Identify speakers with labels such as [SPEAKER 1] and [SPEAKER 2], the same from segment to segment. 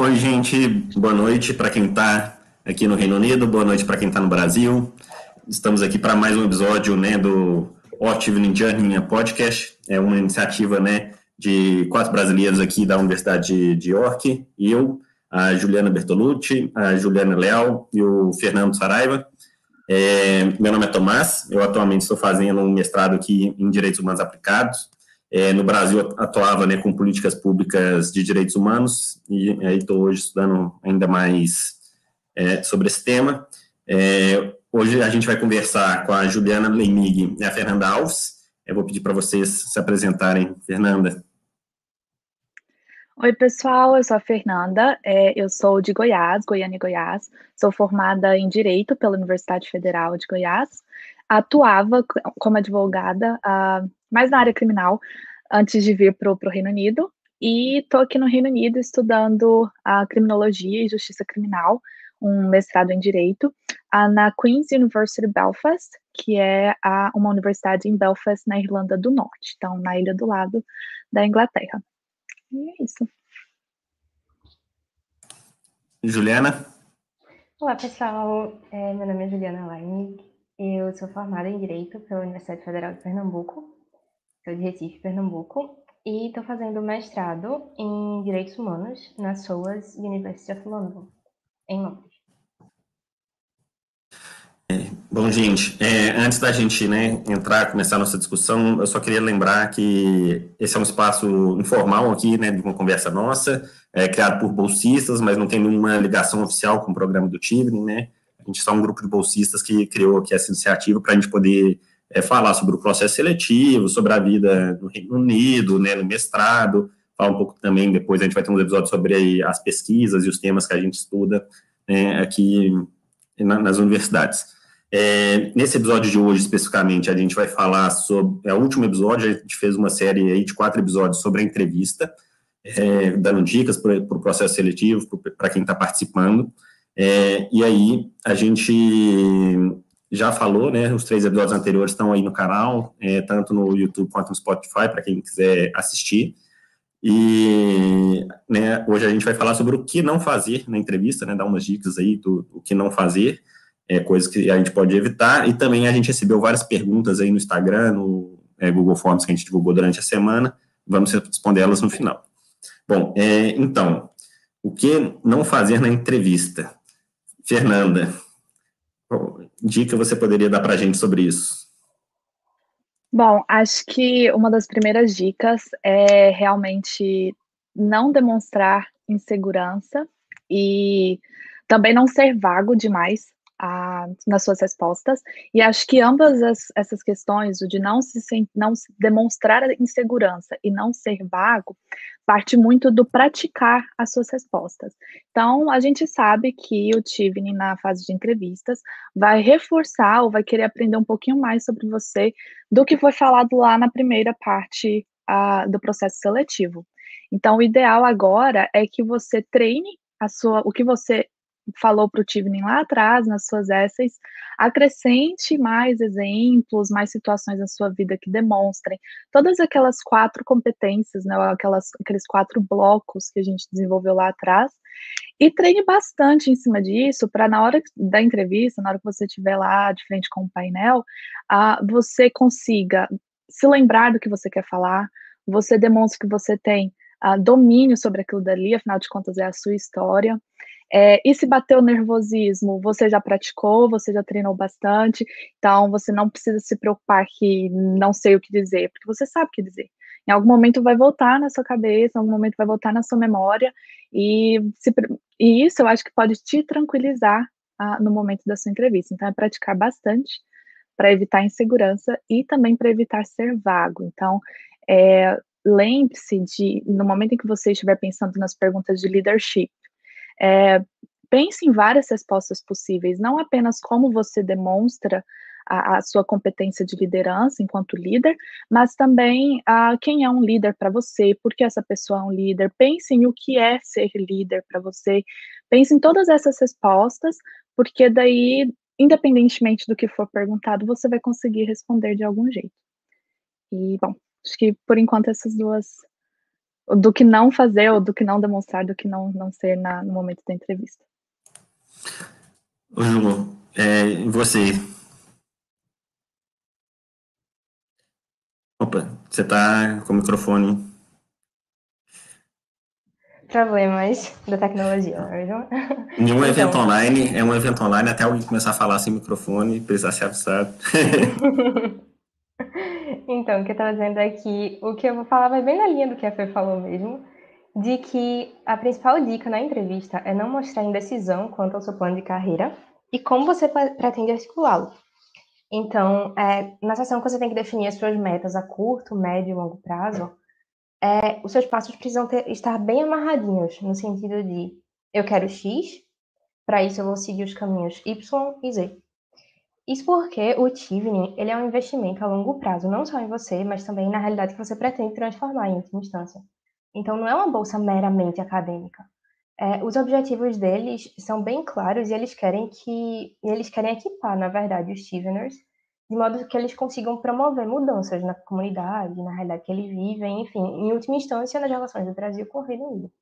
[SPEAKER 1] Oi, gente, boa noite para quem está aqui no Reino Unido, boa noite para quem está no Brasil. Estamos aqui para mais um episódio né, do Hot Evening Journey Podcast. É uma iniciativa né, de quatro brasileiros aqui da Universidade de York, eu, a Juliana Bertolucci, a Juliana Leal e o Fernando Saraiva. É, meu nome é Tomás, eu atualmente estou fazendo um mestrado aqui em Direitos Humanos Aplicados. É, no Brasil, atuava né, com políticas públicas de direitos humanos, e aí estou hoje estudando ainda mais é, sobre esse tema. É, hoje a gente vai conversar com a Juliana Leimig e a Fernanda Alves. Eu vou pedir para vocês se apresentarem. Fernanda.
[SPEAKER 2] Oi, pessoal, eu sou a Fernanda, é, eu sou de Goiás, Goiânia e Goiás, sou formada em Direito pela Universidade Federal de Goiás, atuava como advogada, uh, mais na área criminal, antes de vir para o Reino Unido, e estou aqui no Reino Unido estudando a criminologia e justiça criminal, um mestrado em Direito, uh, na Queen's University Belfast, que é a, uma universidade em Belfast, na Irlanda do Norte, então na ilha do lado da Inglaterra. E é isso.
[SPEAKER 1] Juliana?
[SPEAKER 3] Olá, pessoal. É, meu nome é Juliana Laine. Eu sou formada em Direito pela Universidade Federal de Pernambuco. Sou de Recife, Pernambuco. E estou fazendo mestrado em Direitos Humanos na SOAS University of London, em Londres.
[SPEAKER 1] Bom, gente, é, antes da gente né, entrar, começar a nossa discussão, eu só queria lembrar que esse é um espaço informal aqui, né, de uma conversa nossa, é, criado por bolsistas, mas não tem nenhuma ligação oficial com o programa do Tivni, né, gente só um grupo de bolsistas que criou aqui essa iniciativa para a gente poder é, falar sobre o processo seletivo, sobre a vida no Reino Unido, né, no mestrado, falar um pouco também, depois a gente vai ter um episódio sobre as pesquisas e os temas que a gente estuda né, aqui na, nas universidades. É, nesse episódio de hoje, especificamente, a gente vai falar sobre. É o último episódio, a gente fez uma série aí de quatro episódios sobre a entrevista, é, dando dicas para o pro processo seletivo, para quem está participando. É, e aí, a gente já falou, né? Os três episódios anteriores estão aí no canal, é, tanto no YouTube quanto no Spotify, para quem quiser assistir. E né, hoje a gente vai falar sobre o que não fazer na entrevista, né? Dar umas dicas aí do, do que não fazer é, coisas que a gente pode evitar, e também a gente recebeu várias perguntas aí no Instagram, no é, Google Forms que a gente divulgou durante a semana, vamos responder elas no final. Bom, é, então, o que não fazer na entrevista? Fernanda, qual dica você poderia dar para a gente sobre isso?
[SPEAKER 2] Bom, acho que uma das primeiras dicas é realmente não demonstrar insegurança e também não ser vago demais a, nas suas respostas. E acho que ambas as, essas questões, o de não se, não se demonstrar insegurança e não ser vago, parte muito do praticar as suas respostas. Então, a gente sabe que o Tivni, na fase de entrevistas, vai reforçar ou vai querer aprender um pouquinho mais sobre você do que foi falado lá na primeira parte do processo seletivo. Então, o ideal agora é que você treine a sua, o que você falou para o Tivnin lá atrás, nas suas essays, acrescente mais exemplos, mais situações na sua vida que demonstrem todas aquelas quatro competências, né, aquelas, aqueles quatro blocos que a gente desenvolveu lá atrás, e treine bastante em cima disso, para na hora da entrevista, na hora que você estiver lá de frente com o painel, uh, você consiga se lembrar do que você quer falar, você demonstre que você tem uh, domínio sobre aquilo dali, afinal de contas é a sua história, é, e se bater o nervosismo, você já praticou, você já treinou bastante, então você não precisa se preocupar que não sei o que dizer, porque você sabe o que dizer. Em algum momento vai voltar na sua cabeça, em algum momento vai voltar na sua memória, e, se, e isso eu acho que pode te tranquilizar ah, no momento da sua entrevista. Então, é praticar bastante para evitar insegurança e também para evitar ser vago. Então, é, lembre-se de, no momento em que você estiver pensando nas perguntas de leadership, é, pense em várias respostas possíveis, não apenas como você demonstra a, a sua competência de liderança enquanto líder, mas também a, quem é um líder para você, por que essa pessoa é um líder. Pense em o que é ser líder para você. Pense em todas essas respostas, porque daí, independentemente do que for perguntado, você vai conseguir responder de algum jeito. E, bom, acho que por enquanto essas duas do que não fazer, ou do que não demonstrar, do que não, não ser na, no momento da entrevista.
[SPEAKER 1] Ô, Ju, é, você? Opa, você está com o microfone.
[SPEAKER 3] Problemas da tecnologia, não é?
[SPEAKER 1] Em um evento então. online, é um evento online até alguém começar a falar sem microfone e precisar ser avisado.
[SPEAKER 3] então, o que estava dizendo é o que eu vou falar vai bem na linha do que a Fê falou mesmo, de que a principal dica na entrevista é não mostrar indecisão quanto ao seu plano de carreira e como você pretende articulá-lo. Então, é, na sessão que você tem que definir as suas metas a curto, médio e longo prazo, é, os seus passos precisam ter, estar bem amarradinhos, no sentido de eu quero X, para isso eu vou seguir os caminhos Y e Z. Isso porque o Tivni, ele é um investimento a longo prazo, não só em você, mas também na realidade que você pretende transformar em última instância. Então, não é uma bolsa meramente acadêmica. É, os objetivos deles são bem claros e eles querem que eles querem equipar, na verdade, os Steveners de modo que eles consigam promover mudanças na comunidade, na realidade que eles vivem, enfim, em última instância, nas relações do Brasil com o Reino Unido.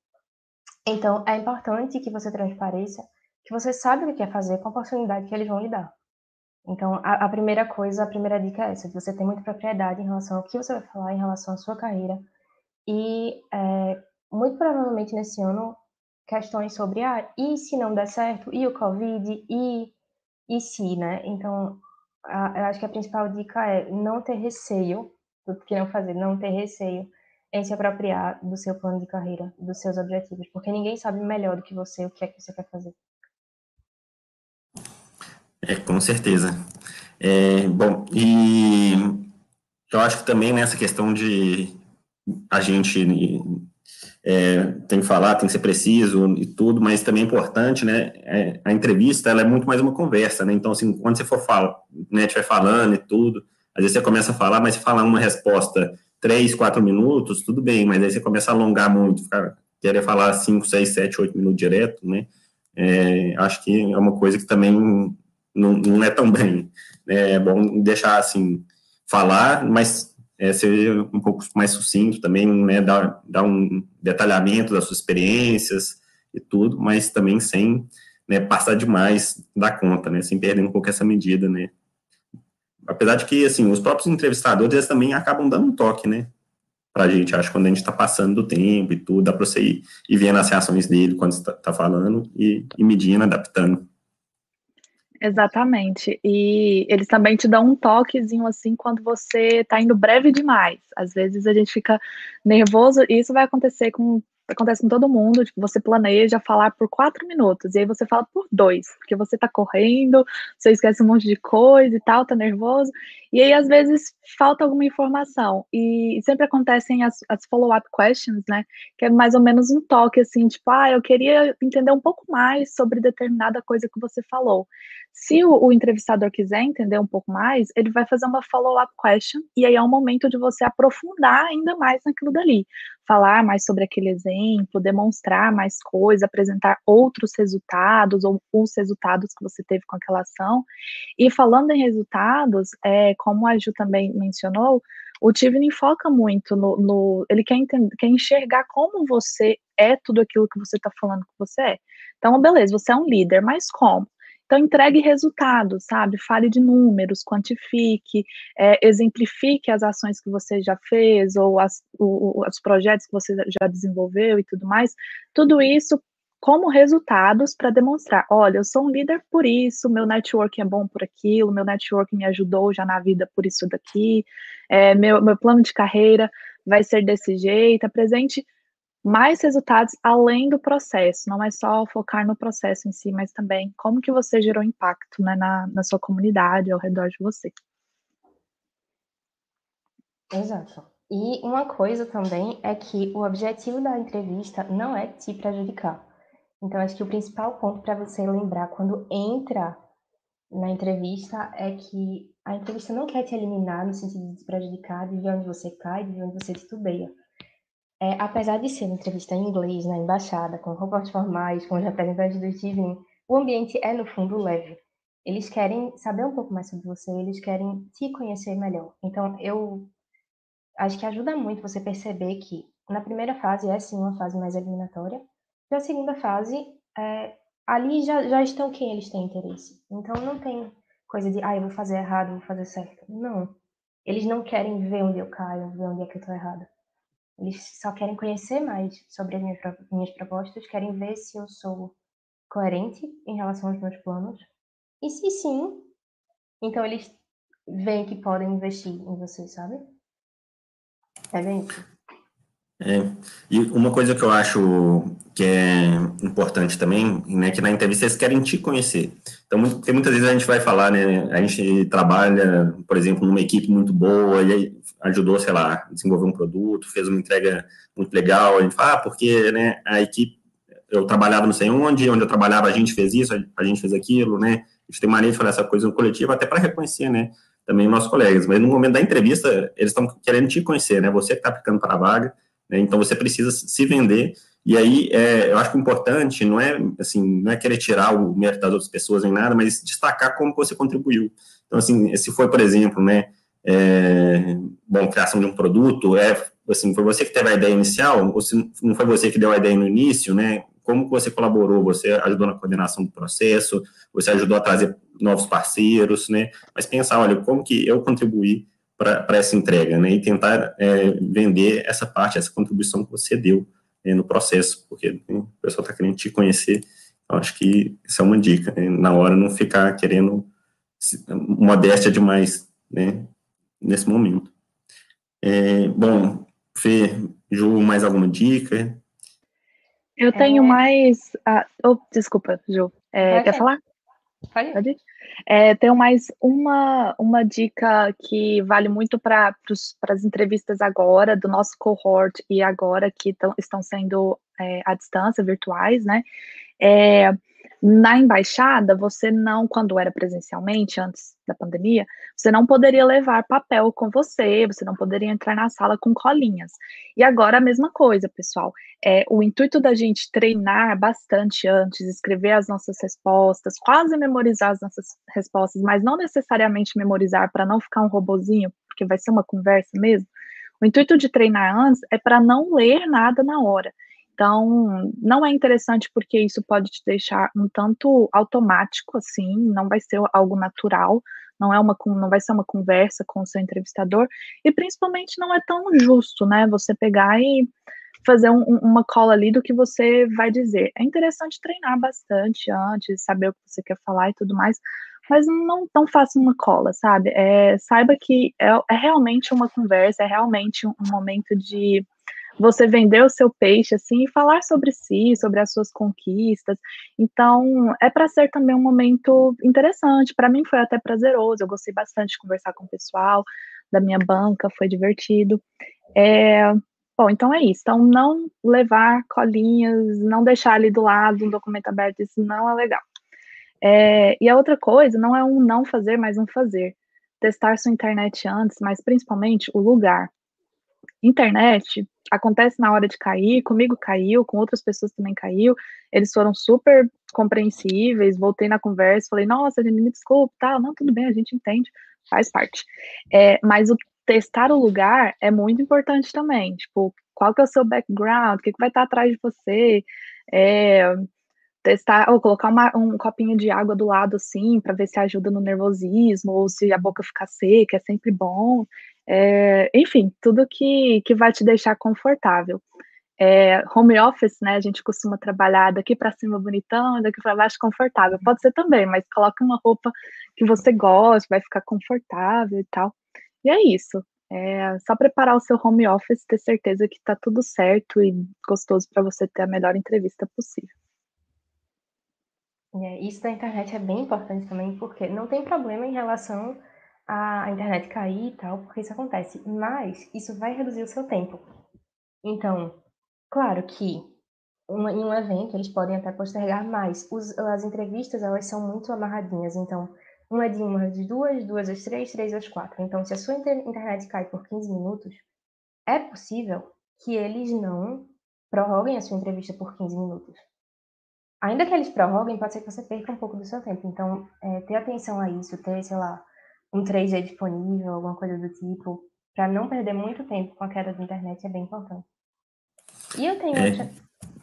[SPEAKER 3] Então, é importante que você transpareça que você sabe o que quer fazer com a oportunidade que eles vão lhe dar. Então, a, a, primeira coisa, a primeira dica é essa, você tem muita propriedade em relação ao que você vai falar, em relação à sua carreira. E, é, muito provavelmente, nesse ano, questões sobre, ah, e se não der certo? E o Covid? E, e se, né? Então, a, eu acho que a principal dica é não ter receio do que não fazer, não ter receio em se apropriar do seu plano de carreira, dos seus objetivos, porque ninguém sabe melhor do que você o que é que você quer fazer.
[SPEAKER 1] É, com certeza. É, bom, e eu acho que também nessa questão de a gente é, tem que falar, tem que ser preciso e tudo, mas também é importante, né, é, a entrevista, ela é muito mais uma conversa, né, então, assim, quando você for falar, né, estiver falando e tudo, às vezes você começa a falar, mas se falar uma resposta três, quatro minutos, tudo bem, mas aí você começa a alongar muito, ficar, querer falar cinco, seis, sete, oito minutos direto, né, é, acho que é uma coisa que também não, não é tão bem, é bom deixar, assim, falar, mas é, ser um pouco mais sucinto também, né, dar, dar um detalhamento das suas experiências e tudo, mas também sem né, passar demais da conta, né, sem perder um pouco essa medida, né. Apesar de que, assim, os próprios entrevistadores, eles também acabam dando um toque, né, pra gente, acho, quando a gente está passando do tempo e tudo, dá para você ir, ir vendo as reações dele quando está tá falando e, e medindo, adaptando.
[SPEAKER 2] Exatamente. E eles também te dão um toquezinho assim quando você tá indo breve demais. Às vezes a gente fica nervoso, e isso vai acontecer com acontece com todo mundo, tipo, você planeja falar por quatro minutos, e aí você fala por dois, porque você tá correndo, você esquece um monte de coisa e tal, tá nervoso, e aí às vezes falta alguma informação, e sempre acontecem as, as follow-up questions, né, que é mais ou menos um toque, assim, tipo, ah, eu queria entender um pouco mais sobre determinada coisa que você falou. Se o, o entrevistador quiser entender um pouco mais, ele vai fazer uma follow-up question, e aí é um momento de você aprofundar ainda mais naquilo dali, falar mais sobre aquele exemplo, demonstrar mais coisas, apresentar outros resultados ou os resultados que você teve com aquela ação. E falando em resultados, é, como a Ju também mencionou, o Tivni foca muito no, no, ele quer, entender, quer enxergar como você é tudo aquilo que você está falando que você é. Então, beleza, você é um líder, mas como? Então, entregue resultados, sabe? Fale de números, quantifique, é, exemplifique as ações que você já fez ou as, o, os projetos que você já desenvolveu e tudo mais. Tudo isso como resultados para demonstrar, olha, eu sou um líder por isso, meu network é bom por aquilo, meu network me ajudou já na vida por isso daqui, é, meu, meu plano de carreira vai ser desse jeito, apresente mais resultados além do processo, não é só focar no processo em si, mas também como que você gerou impacto né, na, na sua comunidade, ao redor de você.
[SPEAKER 3] Exato. E uma coisa também é que o objetivo da entrevista não é te prejudicar. Então, acho que o principal ponto para você lembrar quando entra na entrevista é que a entrevista não quer te eliminar no sentido de te prejudicar, de ver onde você cai, de ver onde você titubeia. É, apesar de ser uma entrevista em inglês na embaixada, com roupas formais, com os representantes do Steven, o ambiente é, no fundo, leve. Eles querem saber um pouco mais sobre você, eles querem te conhecer melhor. Então, eu acho que ajuda muito você perceber que na primeira fase é sim uma fase mais eliminatória. E a segunda fase, é, ali já, já estão quem eles têm interesse. Então não tem coisa de, ah, eu vou fazer errado, vou fazer certo. Não. Eles não querem ver onde eu caio, ver onde é que eu estou errada. Eles só querem conhecer mais sobre as minhas, minhas propostas, querem ver se eu sou coerente em relação aos meus planos. E se sim, então eles veem que podem investir em você, sabe? É bem isso.
[SPEAKER 1] É, e uma coisa que eu acho que é importante também, né, que na entrevista eles querem te conhecer. Então, porque muitas vezes a gente vai falar, né, a gente trabalha, por exemplo, numa equipe muito boa e ajudou, sei lá, a desenvolver um produto, fez uma entrega muito legal, a gente fala, ah, porque, né, a equipe, eu trabalhava não sei onde, onde eu trabalhava a gente fez isso, a gente fez aquilo, né, a gente tem maneira de falar essa coisa no coletivo até para reconhecer, né, também nossos colegas, mas no momento da entrevista, eles estão querendo te conhecer, né, você que está aplicando para a vaga, né? Então você precisa se vender. E aí é, eu acho que o importante não é assim, não é querer tirar o mérito das outras pessoas em nada, mas destacar como você contribuiu. Então assim, se foi, por exemplo, né, é, bom, criação de um produto, é assim, foi você que teve a ideia inicial, ou se não foi você que deu a ideia no início, né? Como você colaborou? Você ajudou na coordenação do processo? Você ajudou a trazer novos parceiros, né? Mas pensar, olha, como que eu contribuí para essa entrega, né, e tentar é, vender essa parte, essa contribuição que você deu é, no processo, porque né, o pessoal está querendo te conhecer, então acho que isso é uma dica, né, na hora não ficar querendo modéstia demais, né, nesse momento. É, bom, Fê, Ju, mais alguma dica?
[SPEAKER 2] Eu tenho é. mais. Ah, oh, desculpa, Ju. É, quer falar? Pode. Pode? É, tenho mais uma, uma dica que vale muito para as entrevistas agora, do nosso cohort e agora que tão, estão sendo é, à distância, virtuais, né? É, na embaixada, você não, quando era presencialmente, antes da pandemia, você não poderia levar papel com você, você não poderia entrar na sala com colinhas. E agora a mesma coisa, pessoal. É, o intuito da gente treinar bastante antes, escrever as nossas respostas, quase memorizar as nossas respostas, mas não necessariamente memorizar para não ficar um robozinho, porque vai ser uma conversa mesmo. O intuito de treinar antes é para não ler nada na hora. Então, não é interessante porque isso pode te deixar um tanto automático, assim, não vai ser algo natural, não é uma não vai ser uma conversa com o seu entrevistador, e principalmente não é tão justo, né? Você pegar e fazer um, uma cola ali do que você vai dizer. É interessante treinar bastante antes, saber o que você quer falar e tudo mais, mas não tão faça uma cola, sabe? É, saiba que é, é realmente uma conversa, é realmente um, um momento de você vender o seu peixe assim e falar sobre si, sobre as suas conquistas. Então, é para ser também um momento interessante. Para mim foi até prazeroso. Eu gostei bastante de conversar com o pessoal da minha banca, foi divertido. É, bom, então é isso. Então, não levar colinhas, não deixar ali do lado um documento aberto, isso não é legal. É, e a outra coisa não é um não fazer, mas um fazer. Testar sua internet antes, mas principalmente o lugar. Internet acontece na hora de cair, comigo caiu, com outras pessoas também caiu, eles foram super compreensíveis, voltei na conversa, falei, nossa, gente, me desculpe, tá, não, tudo bem, a gente entende, faz parte. É, mas o testar o lugar é muito importante também, tipo, qual que é o seu background, o que, que vai estar atrás de você, é, testar, ou colocar uma, um copinho de água do lado, assim, para ver se ajuda no nervosismo, ou se a boca ficar seca, é sempre bom. É, enfim, tudo que, que vai te deixar confortável. É, home office, né? A gente costuma trabalhar daqui para cima bonitão, daqui para baixo confortável. Pode ser também, mas coloque uma roupa que você goste, vai ficar confortável e tal. E é isso. É só preparar o seu home office, ter certeza que está tudo certo e gostoso para você ter a melhor entrevista possível.
[SPEAKER 3] É, isso da internet é bem importante também, porque não tem problema em relação a internet cair e tal, porque isso acontece. Mas isso vai reduzir o seu tempo. Então, claro que uma, em um evento eles podem até postergar mais. Os, as entrevistas, elas são muito amarradinhas. Então, uma é de uma às duas, duas às três, três às quatro. Então, se a sua internet cai por 15 minutos, é possível que eles não prorroguem a sua entrevista por 15 minutos. Ainda que eles prorroguem, pode ser que você perca um pouco do seu tempo. Então, é, ter atenção a isso, ter, sei lá, um 3G disponível, alguma coisa do tipo, para não perder muito tempo com a queda da internet é bem importante. E eu tenho é. outra.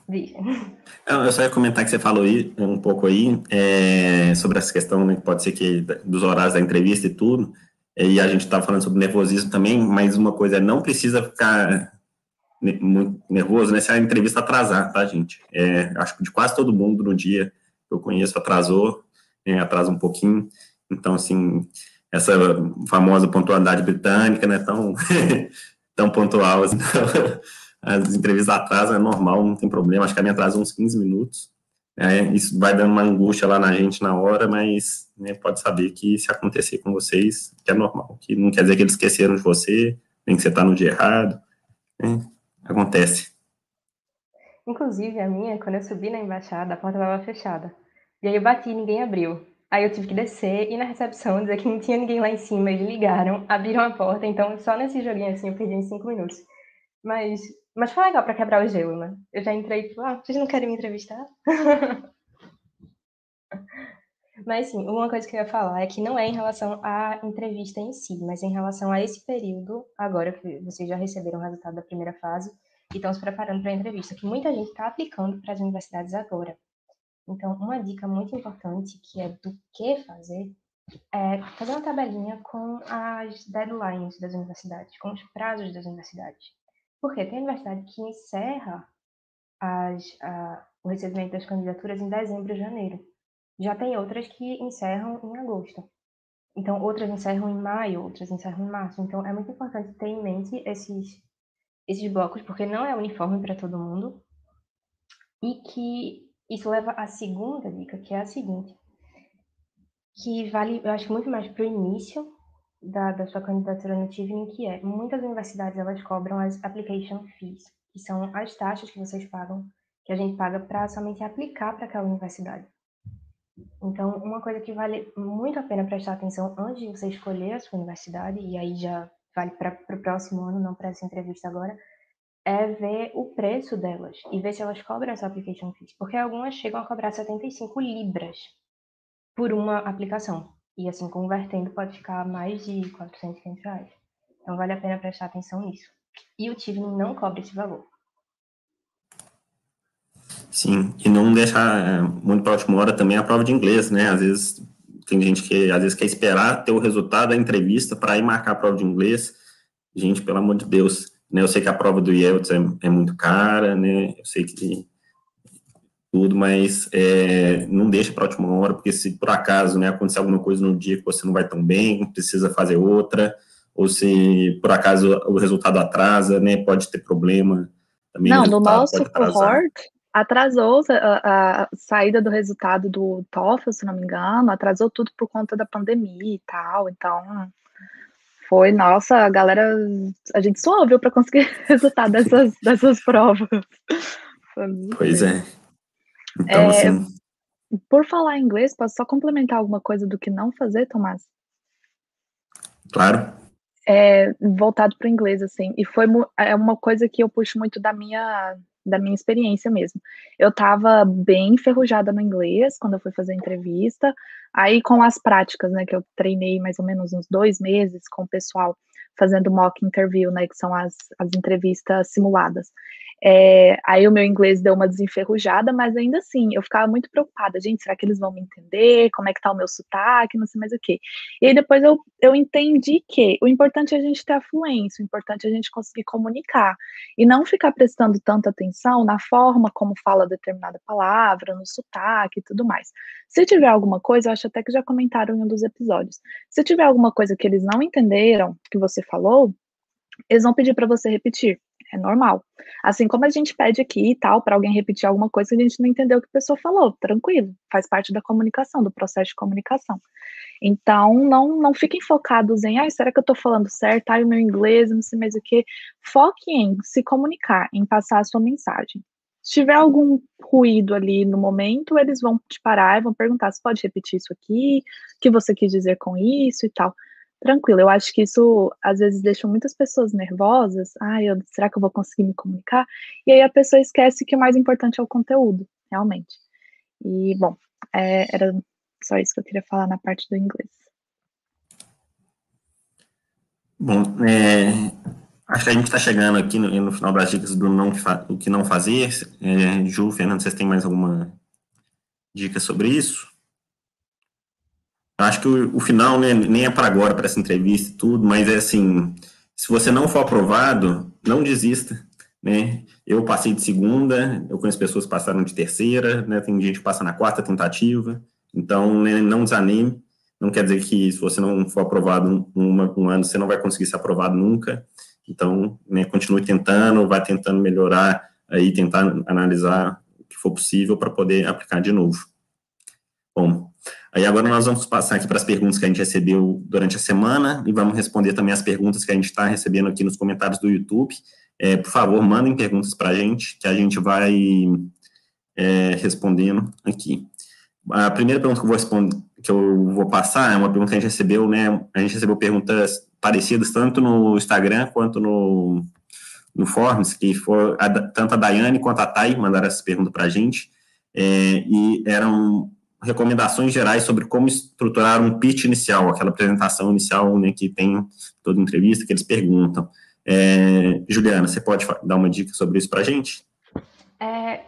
[SPEAKER 1] Eu só ia comentar que você falou aí, um pouco aí é, sobre essa questão, né, pode ser que dos horários da entrevista e tudo, e a gente estava falando sobre nervosismo também, mas uma coisa é não precisa ficar muito nervoso, né, se a entrevista atrasar, tá, gente? É, acho que de quase todo mundo no dia que eu conheço atrasou, é, atrasa um pouquinho, então, assim, essa famosa pontualidade britânica, né, tão, tão pontual, assim, as entrevistas atrasam, é normal, não tem problema, acho que a minha atrasou uns 15 minutos, é, isso vai dando uma angústia lá na gente na hora, mas né, pode saber que se acontecer com vocês, que é normal, que não quer dizer que eles esqueceram de você, nem que você está no dia errado, né, acontece.
[SPEAKER 3] Inclusive, a minha, quando eu subi na embaixada, a porta estava fechada. E aí eu bati e ninguém abriu. Aí eu tive que descer e na recepção dizer que não tinha ninguém lá em cima. Eles ligaram, abriram a porta. Então, só nesse joguinho assim, eu perdi em cinco minutos. Mas, mas foi legal para quebrar o gelo, né? Eu já entrei, tipo, ah, vocês não querem me entrevistar? mas, sim, uma coisa que eu ia falar é que não é em relação à entrevista em si, mas em relação a esse período, agora que vocês já receberam o resultado da primeira fase e estão se preparando para a entrevista, que muita gente está aplicando para as universidades agora. Então, uma dica muito importante que é do que fazer é fazer uma tabelinha com as deadlines das universidades, com os prazos das universidades. Porque tem universidade que encerra as, a, o recebimento das candidaturas em dezembro e janeiro. Já tem outras que encerram em agosto. Então, outras encerram em maio, outras encerram em março. Então, é muito importante ter em mente esses, esses blocos, porque não é uniforme para todo mundo. E que isso leva à segunda dica, que é a seguinte, que vale, eu acho, muito mais para o início da, da sua candidatura no Tivning, que é, muitas universidades, elas cobram as application fees, que são as taxas que vocês pagam, que a gente paga para somente aplicar para aquela universidade. Então, uma coisa que vale muito a pena prestar atenção antes de você escolher a sua universidade, e aí já vale para o próximo ano, não para essa entrevista agora, é ver o preço delas e ver se elas cobram essa application fees, porque algumas chegam a cobrar 75 libras por uma aplicação. E assim, convertendo, pode ficar mais de 400, 500 reais. Então, vale a pena prestar atenção nisso. E o Tivning não cobra esse valor.
[SPEAKER 1] Sim, e não deixar é, muito para a última hora também a prova de inglês, né? Às vezes tem gente que às vezes quer esperar ter o resultado da entrevista para ir marcar a prova de inglês. Gente, pelo amor de Deus, né? Eu sei que a prova do IELTS é, é muito cara, né? Eu sei que tudo, mas é, não deixa para a última hora, porque se por acaso né, acontecer alguma coisa no dia que você não vai tão bem, precisa fazer outra, ou se por acaso o resultado atrasa, né, pode ter problema.
[SPEAKER 2] Também não, no nosso cohort atrasou a, a, saída do resultado do TOEFL, se não me engano, atrasou tudo por conta da pandemia e tal, então foi, nossa, a galera, a gente só viu para conseguir resultado dessas, dessas provas.
[SPEAKER 1] Pois é. Então, é, assim.
[SPEAKER 2] Por falar inglês, posso só complementar alguma coisa do que não fazer, Tomás?
[SPEAKER 1] Claro.
[SPEAKER 2] É, voltado para o inglês, assim, e foi é uma coisa que eu puxo muito da minha da minha experiência mesmo. Eu estava bem enferrujada no inglês quando eu fui fazer a entrevista, aí com as práticas, né, que eu treinei mais ou menos uns dois meses com o pessoal fazendo mock interview, né, que são as, as entrevistas simuladas. É, aí o meu inglês deu uma desenferrujada, mas ainda assim, eu ficava muito preocupada. Gente, será que eles vão me entender? Como é que tá o meu sotaque? Não sei mais o quê. E aí depois eu, eu entendi que o importante é a gente ter fluência, o importante é a gente conseguir comunicar. E não ficar prestando tanta atenção na forma como fala determinada palavra, no sotaque e tudo mais. Se tiver alguma coisa, eu acho até que já comentaram em um dos episódios. Se tiver alguma coisa que eles não entenderam, que você falou, eles vão pedir para você repetir. É normal. Assim como a gente pede aqui e tal, para alguém repetir alguma coisa que a gente não entendeu que a pessoa falou, tranquilo, faz parte da comunicação, do processo de comunicação. Então, não, não fiquem focados em, ah, será que eu estou falando certo? Ah, o meu inglês, não sei mais o que. Foque em se comunicar, em passar a sua mensagem. Se tiver algum ruído ali no momento, eles vão te parar e vão perguntar: se pode repetir isso aqui? O que você quis dizer com isso e tal tranquilo. Eu acho que isso às vezes deixa muitas pessoas nervosas. Ah, eu, será que eu vou conseguir me comunicar? E aí a pessoa esquece que o mais importante é o conteúdo, realmente. E, bom, é, era só isso que eu queria falar na parte do inglês.
[SPEAKER 1] Bom, é, Acho que a gente está chegando aqui no, no, final das dicas do não, o que não fazer. É, Ju, Fernando, vocês têm mais alguma dica sobre isso? Acho que o, o final né, nem é para agora, para essa entrevista e tudo, mas é assim, se você não for aprovado, não desista, né? Eu passei de segunda, eu conheço pessoas que passaram de terceira, né? Tem gente que passa na quarta tentativa, então né, não desanime, não quer dizer que se você não for aprovado um, um ano, você não vai conseguir ser aprovado nunca, então, né, continue tentando, vai tentando melhorar aí, tentar analisar o que for possível para poder aplicar de novo. Bom, aí agora nós vamos passar aqui para as perguntas que a gente recebeu durante a semana e vamos responder também as perguntas que a gente está recebendo aqui nos comentários do YouTube. É, por favor, mandem perguntas para a gente, que a gente vai é, respondendo aqui. A primeira pergunta que eu vou responder, que eu vou passar é uma pergunta que a gente recebeu, né? A gente recebeu perguntas parecidas tanto no Instagram quanto no, no Forms, que foi a, tanto a Daiane quanto a Thay mandaram essa pergunta para a gente, é, e eram recomendações gerais sobre como estruturar um pitch inicial, aquela apresentação inicial né, que tem toda entrevista que eles perguntam. É, Juliana, você pode dar uma dica sobre isso para a gente?
[SPEAKER 3] É,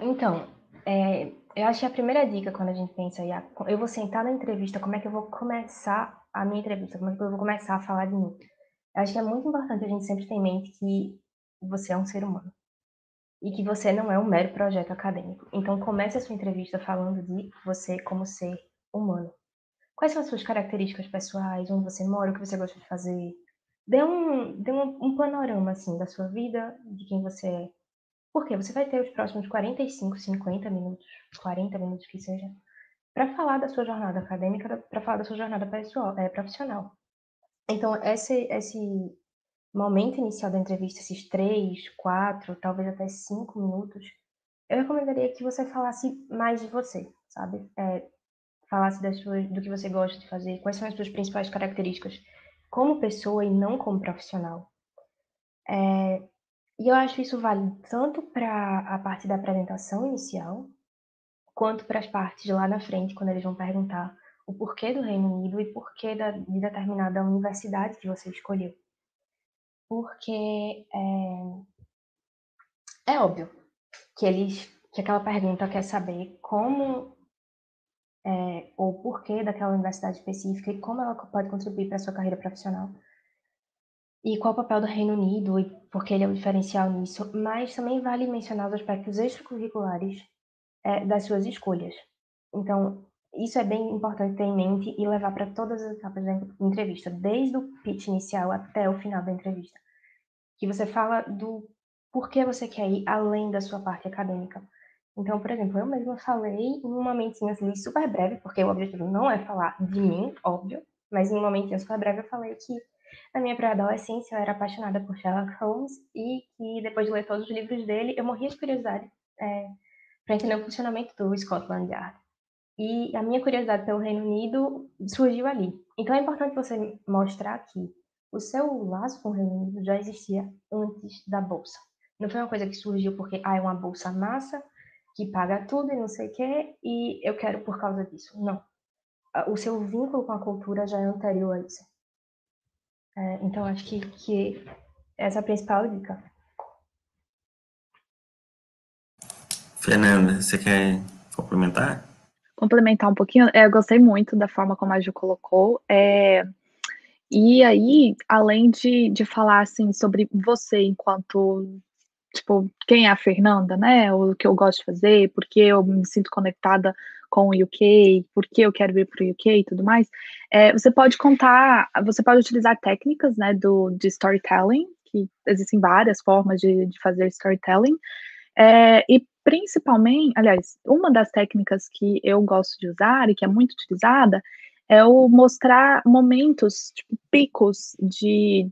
[SPEAKER 3] então, é, eu acho que a primeira dica quando a gente pensa, eu vou sentar na entrevista, como é que eu vou começar a minha entrevista, como é que eu vou começar a falar de mim? Eu acho que é muito importante a gente sempre ter em mente que você é um ser humano e que você não é um mero projeto acadêmico. Então comece a sua entrevista falando de você como ser humano. Quais são as suas características pessoais, onde você mora, o que você gosta de fazer? Dê um, dê um, um panorama assim da sua vida, de quem você é porque você vai ter os próximos 45, 50 minutos, 40 minutos que seja, para falar da sua jornada acadêmica, para falar da sua jornada pessoal, é, profissional. Então, esse, esse momento inicial da entrevista, esses três, quatro, talvez até cinco minutos, eu recomendaria que você falasse mais de você, sabe? É, falasse das suas, do que você gosta de fazer, quais são as suas principais características como pessoa e não como profissional. É, e eu acho isso vale tanto para a parte da apresentação inicial, quanto para as partes lá na frente, quando eles vão perguntar o porquê do Reino Unido e porquê da, de determinada universidade que você escolheu. Porque é, é óbvio que eles que aquela pergunta quer saber como é, ou porquê daquela universidade específica e como ela pode contribuir para a sua carreira profissional e qual o papel do Reino Unido e porque ele é o diferencial nisso, mas também vale mencionar os aspectos extracurriculares é, das suas escolhas. Então, isso é bem importante ter em mente e levar para todas as etapas da entrevista, desde o pitch inicial até o final da entrevista. Que você fala do porquê você quer ir além da sua parte acadêmica. Então, por exemplo, eu mesma falei em um momentinho assim, super breve, porque o objetivo não é falar de mim, óbvio, mas em um momentinho super breve eu falei que na minha pré-adolescência, eu era apaixonada por Sherlock Holmes e que, depois de ler todos os livros dele, eu morria de curiosidade é, para entender o funcionamento do Scotland Yard. E a minha curiosidade pelo Reino Unido surgiu ali. Então é importante você mostrar que o seu laço com o Reino Unido já existia antes da bolsa. Não foi uma coisa que surgiu porque ah, é uma bolsa massa que paga tudo e não sei o quê, e eu quero por causa disso. Não. O seu vínculo com a cultura já é anterior a isso. É, então, acho que, que essa é a principal dica.
[SPEAKER 1] Fernanda, você quer complementar?
[SPEAKER 2] Complementar um pouquinho. É, eu gostei muito da forma como a Ju colocou. É, e aí, além de, de falar assim sobre você enquanto tipo, quem é a Fernanda, né? O que eu gosto de fazer, porque eu me sinto conectada com o UK, porque eu quero vir para o UK e tudo mais, é, você pode contar, você pode utilizar técnicas, né, do, de storytelling, que existem várias formas de, de fazer storytelling, é, e principalmente, aliás, uma das técnicas que eu gosto de usar e que é muito utilizada é o mostrar momentos, tipo, picos de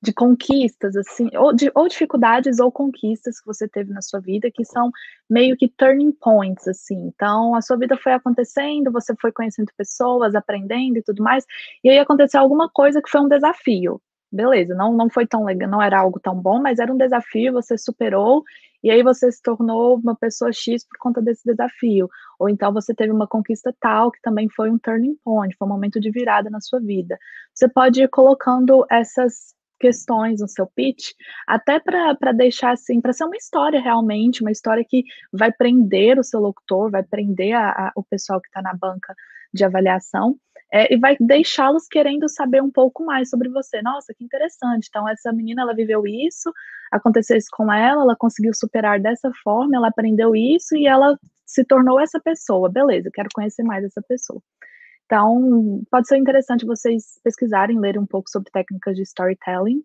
[SPEAKER 2] de conquistas, assim, ou, de, ou dificuldades ou conquistas que você teve na sua vida, que são meio que turning points, assim. Então, a sua vida foi acontecendo, você foi conhecendo pessoas, aprendendo e tudo mais, e aí aconteceu alguma coisa que foi um desafio. Beleza, não, não foi tão legal, não era algo tão bom, mas era um desafio, você superou, e aí você se tornou uma pessoa X por conta desse desafio. Ou então você teve uma conquista tal que também foi um turning point, foi um momento de virada na sua vida. Você pode ir colocando essas questões no seu pitch, até para deixar assim, para ser uma história realmente, uma história que vai prender o seu locutor, vai prender a, a, o pessoal que está na banca de avaliação, é, e vai deixá-los querendo saber um pouco mais sobre você. Nossa, que interessante. Então, essa menina, ela viveu isso, aconteceu isso com ela, ela conseguiu superar dessa forma, ela aprendeu isso e ela se tornou essa pessoa. Beleza, quero conhecer mais essa pessoa. Então, pode ser interessante vocês pesquisarem, lerem um pouco sobre técnicas de storytelling.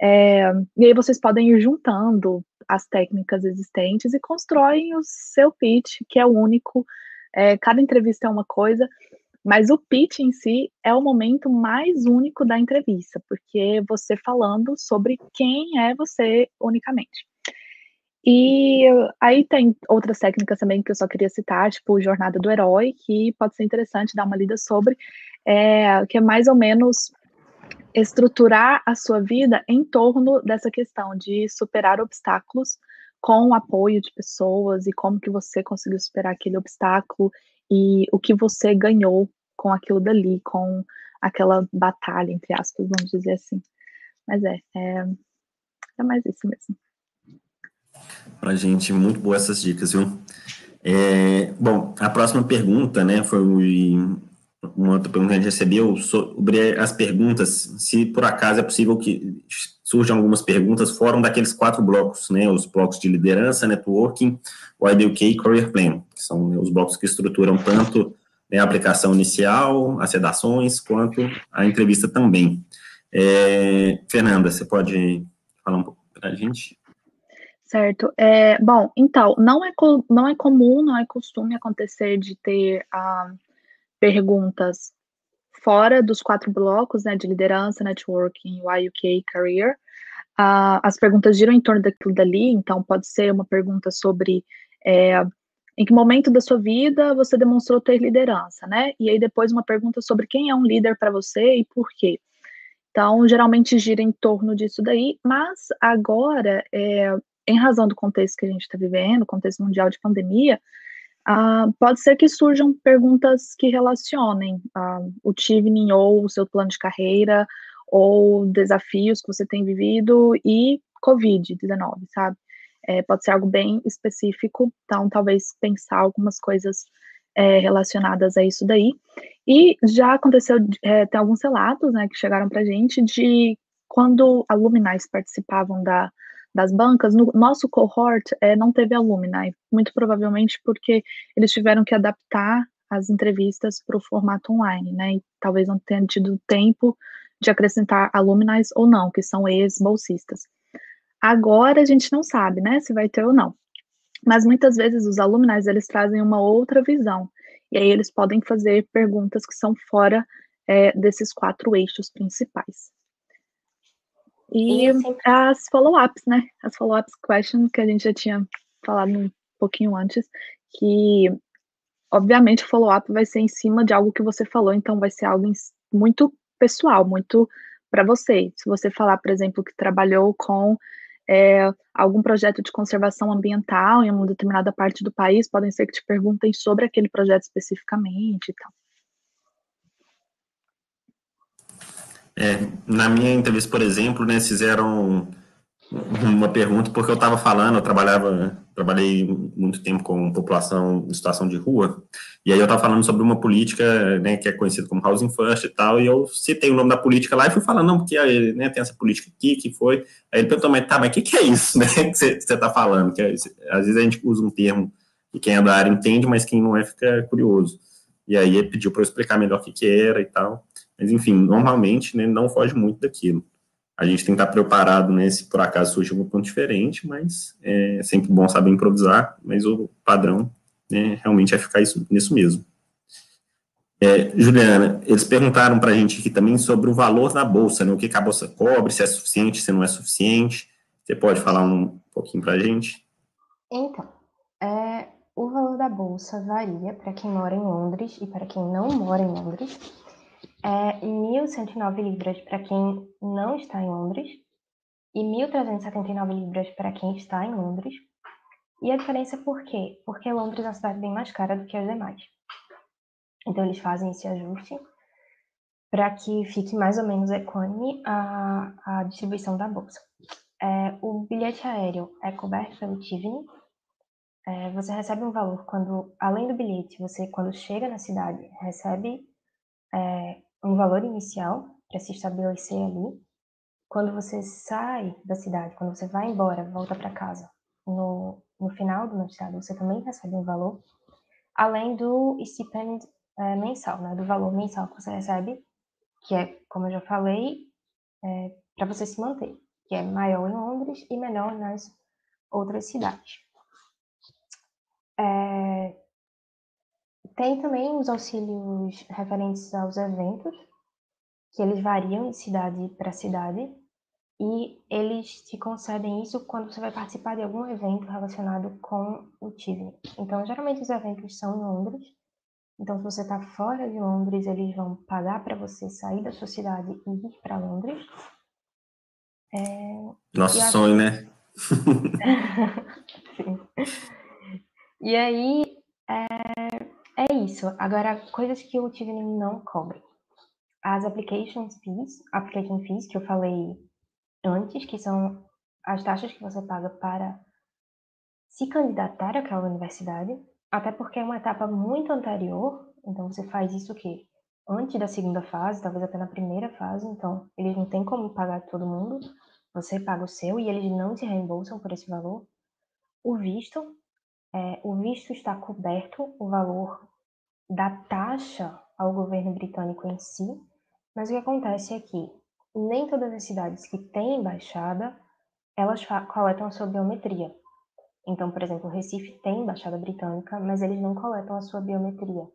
[SPEAKER 2] É, e aí vocês podem ir juntando as técnicas existentes e constroem o seu pitch, que é o único. É, cada entrevista é uma coisa, mas o pitch em si é o momento mais único da entrevista, porque você falando sobre quem é você unicamente. E aí tem outras técnicas também que eu só queria citar, tipo Jornada do Herói, que pode ser interessante dar uma lida sobre, é, que é mais ou menos estruturar a sua vida em torno dessa questão de superar obstáculos com o apoio de pessoas e como que você conseguiu superar aquele obstáculo e o que você ganhou com aquilo dali, com aquela batalha, entre aspas, vamos dizer assim. Mas é, é, é mais isso mesmo.
[SPEAKER 1] Para gente, muito boas essas dicas, viu? É, bom, a próxima pergunta, né, foi uma outra pergunta que a gente recebeu sobre as perguntas, se por acaso é possível que surjam algumas perguntas fora daqueles quatro blocos, né, os blocos de liderança, networking, o IBUK e Career Plan, que são né, os blocos que estruturam tanto né, a aplicação inicial, as redações, quanto a entrevista também. É, Fernanda, você pode falar um pouco para a gente?
[SPEAKER 2] Certo. É, bom, então, não é, não é comum, não é costume acontecer de ter ah, perguntas fora dos quatro blocos, né, de liderança, networking, YUK, career. Ah, as perguntas giram em torno daquilo dali, então pode ser uma pergunta sobre é, em que momento da sua vida você demonstrou ter liderança, né? E aí depois uma pergunta sobre quem é um líder para você e por quê. Então, geralmente gira em torno disso daí, mas agora é, em razão do contexto que a gente está vivendo, contexto mundial de pandemia, uh, pode ser que surjam perguntas que relacionem uh, o TIVNIN ou o seu plano de carreira, ou desafios que você tem vivido e Covid-19, sabe? É, pode ser algo bem específico, então talvez pensar algumas coisas é, relacionadas a isso daí. E já aconteceu, é, tem alguns relatos, né, que chegaram para gente de quando aluminais participavam da, das bancas, no nosso cohort é, não teve alumni, muito provavelmente porque eles tiveram que adaptar as entrevistas para o formato online, né? E talvez não tenham tido tempo de acrescentar alumni ou não, que são ex-bolsistas. Agora a gente não sabe, né, se vai ter ou não. Mas muitas vezes os alumni eles trazem uma outra visão. E aí eles podem fazer perguntas que são fora é, desses quatro eixos principais. E as follow-ups, né? As follow-ups questions que a gente já tinha falado um pouquinho antes, que obviamente o follow-up vai ser em cima de algo que você falou, então vai ser algo muito pessoal, muito para você. Se você falar, por exemplo, que trabalhou com é, algum projeto de conservação ambiental em uma determinada parte do país, podem ser que te perguntem sobre aquele projeto especificamente e tal.
[SPEAKER 1] É, na minha entrevista, por exemplo, né, fizeram uma pergunta, porque eu estava falando, eu trabalhava, trabalhei muito tempo com população em situação de rua, e aí eu estava falando sobre uma política, né, que é conhecida como Housing First e tal, e eu citei o nome da política lá e fui falando, não, porque né, tem essa política aqui, que foi, aí ele perguntou, mas tá, mas o que, que é isso, né, que você está falando, que é, às vezes a gente usa um termo que quem é da área entende, mas quem não é fica curioso, e aí ele pediu para eu explicar melhor o que que era e tal, mas, enfim, normalmente né, não foge muito daquilo. A gente tem que estar preparado, né, se por acaso surge algum ponto diferente, mas é sempre bom saber improvisar, mas o padrão né, realmente é ficar isso, nisso mesmo. É, Juliana, eles perguntaram para a gente aqui também sobre o valor da bolsa, né, o que, que a bolsa cobre, se é suficiente, se não é suficiente. Você pode falar um pouquinho para a gente?
[SPEAKER 3] Então, é, o valor da bolsa varia para quem mora em Londres e para quem não mora em Londres é 1.109 libras para quem não está em Londres e 1.379 libras para quem está em Londres. E a diferença por quê? Porque Londres é uma cidade bem mais cara do que as demais. Então eles fazem esse ajuste. para que fique mais ou menos equânime a, a distribuição da bolsa. É, o bilhete aéreo é coberto pelo Tivni. É, você recebe um valor quando, além do bilhete, você, quando chega na cidade, recebe é, um valor inicial para se estabelecer ali. Quando você sai da cidade, quando você vai embora, volta para casa, no, no final do mestrado, você também recebe um valor, além do stipend é, mensal, né, do valor mensal que você recebe que é, como eu já falei, é, para você se manter, que é maior em Londres e menor nas outras cidades. É, tem também os auxílios referentes aos eventos, que eles variam de cidade para cidade, e eles te concedem isso quando você vai participar de algum evento relacionado com o TIV. Então, geralmente os eventos são em Londres, então, se você está fora de Londres, eles vão pagar para você sair da sua cidade e ir para Londres.
[SPEAKER 1] É... Nosso sonho, né?
[SPEAKER 3] Sim. E aí, é... é isso. Agora, coisas que o Tivni não cobre. As application fees, application fees que eu falei antes, que são as taxas que você paga para se candidatar àquela universidade. Até porque é uma etapa muito anterior, então você faz isso o quê? Antes da segunda fase, talvez até na primeira fase, então eles não têm como pagar todo mundo, você paga o seu e eles não te reembolsam por esse valor. O visto, é, o visto está coberto, o valor da taxa ao governo britânico em si, mas o que acontece é que nem todas as cidades que têm embaixada, elas coletam a sua biometria. Então, por exemplo, Recife tem embaixada britânica, mas eles não coletam a sua biometria.